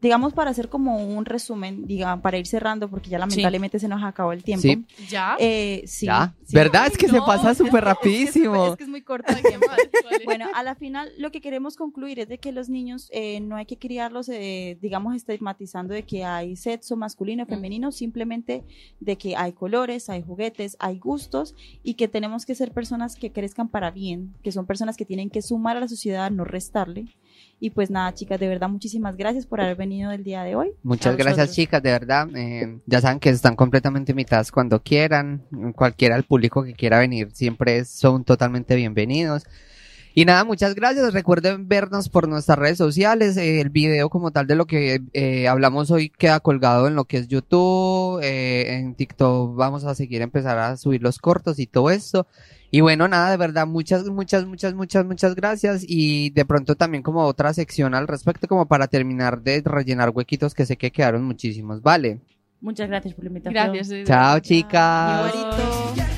digamos para hacer como un resumen, digamos, para ir cerrando, porque ya lamentablemente se nos acabó el tiempo. Sí. ¿Ya? Eh, sí, ¿Ya? sí. ¿Verdad? Es que se pasa súper Es que- rapidísimo. Es que es muy corto. Mal, vale. Bueno, a la final lo que queremos concluir es de que los niños eh, no hay que criarlos, eh, digamos, estigmatizando de que hay sexo masculino y femenino, simplemente de que hay colores, hay juguetes, hay gustos y que tenemos que ser personas que crezcan para bien, que son personas que tienen que sumar a la sociedad, no restarle. Y pues nada, chicas, de verdad, muchísimas gracias por haber venido el día de hoy. Muchas gracias, chicas, de verdad. eh, ya saben que están completamente invitadas cuando quieran. Cualquiera del público que quiera venir siempre son totalmente bienvenidos. Y nada, muchas gracias. Recuerden vernos por nuestras redes sociales. eh, el video como tal de lo que eh, hablamos hoy queda colgado en lo que es YouTube. eh, en TikTok vamos a seguir empezar a subir los cortos y todo esto. Y bueno, nada, de verdad, muchas, muchas, muchas, muchas, muchas gracias. Y de pronto también como otra sección al respecto, como para terminar de rellenar huequitos que sé que quedaron muchísimos. Vale. Muchas gracias por la invitación. Gracias. Chao, chicas.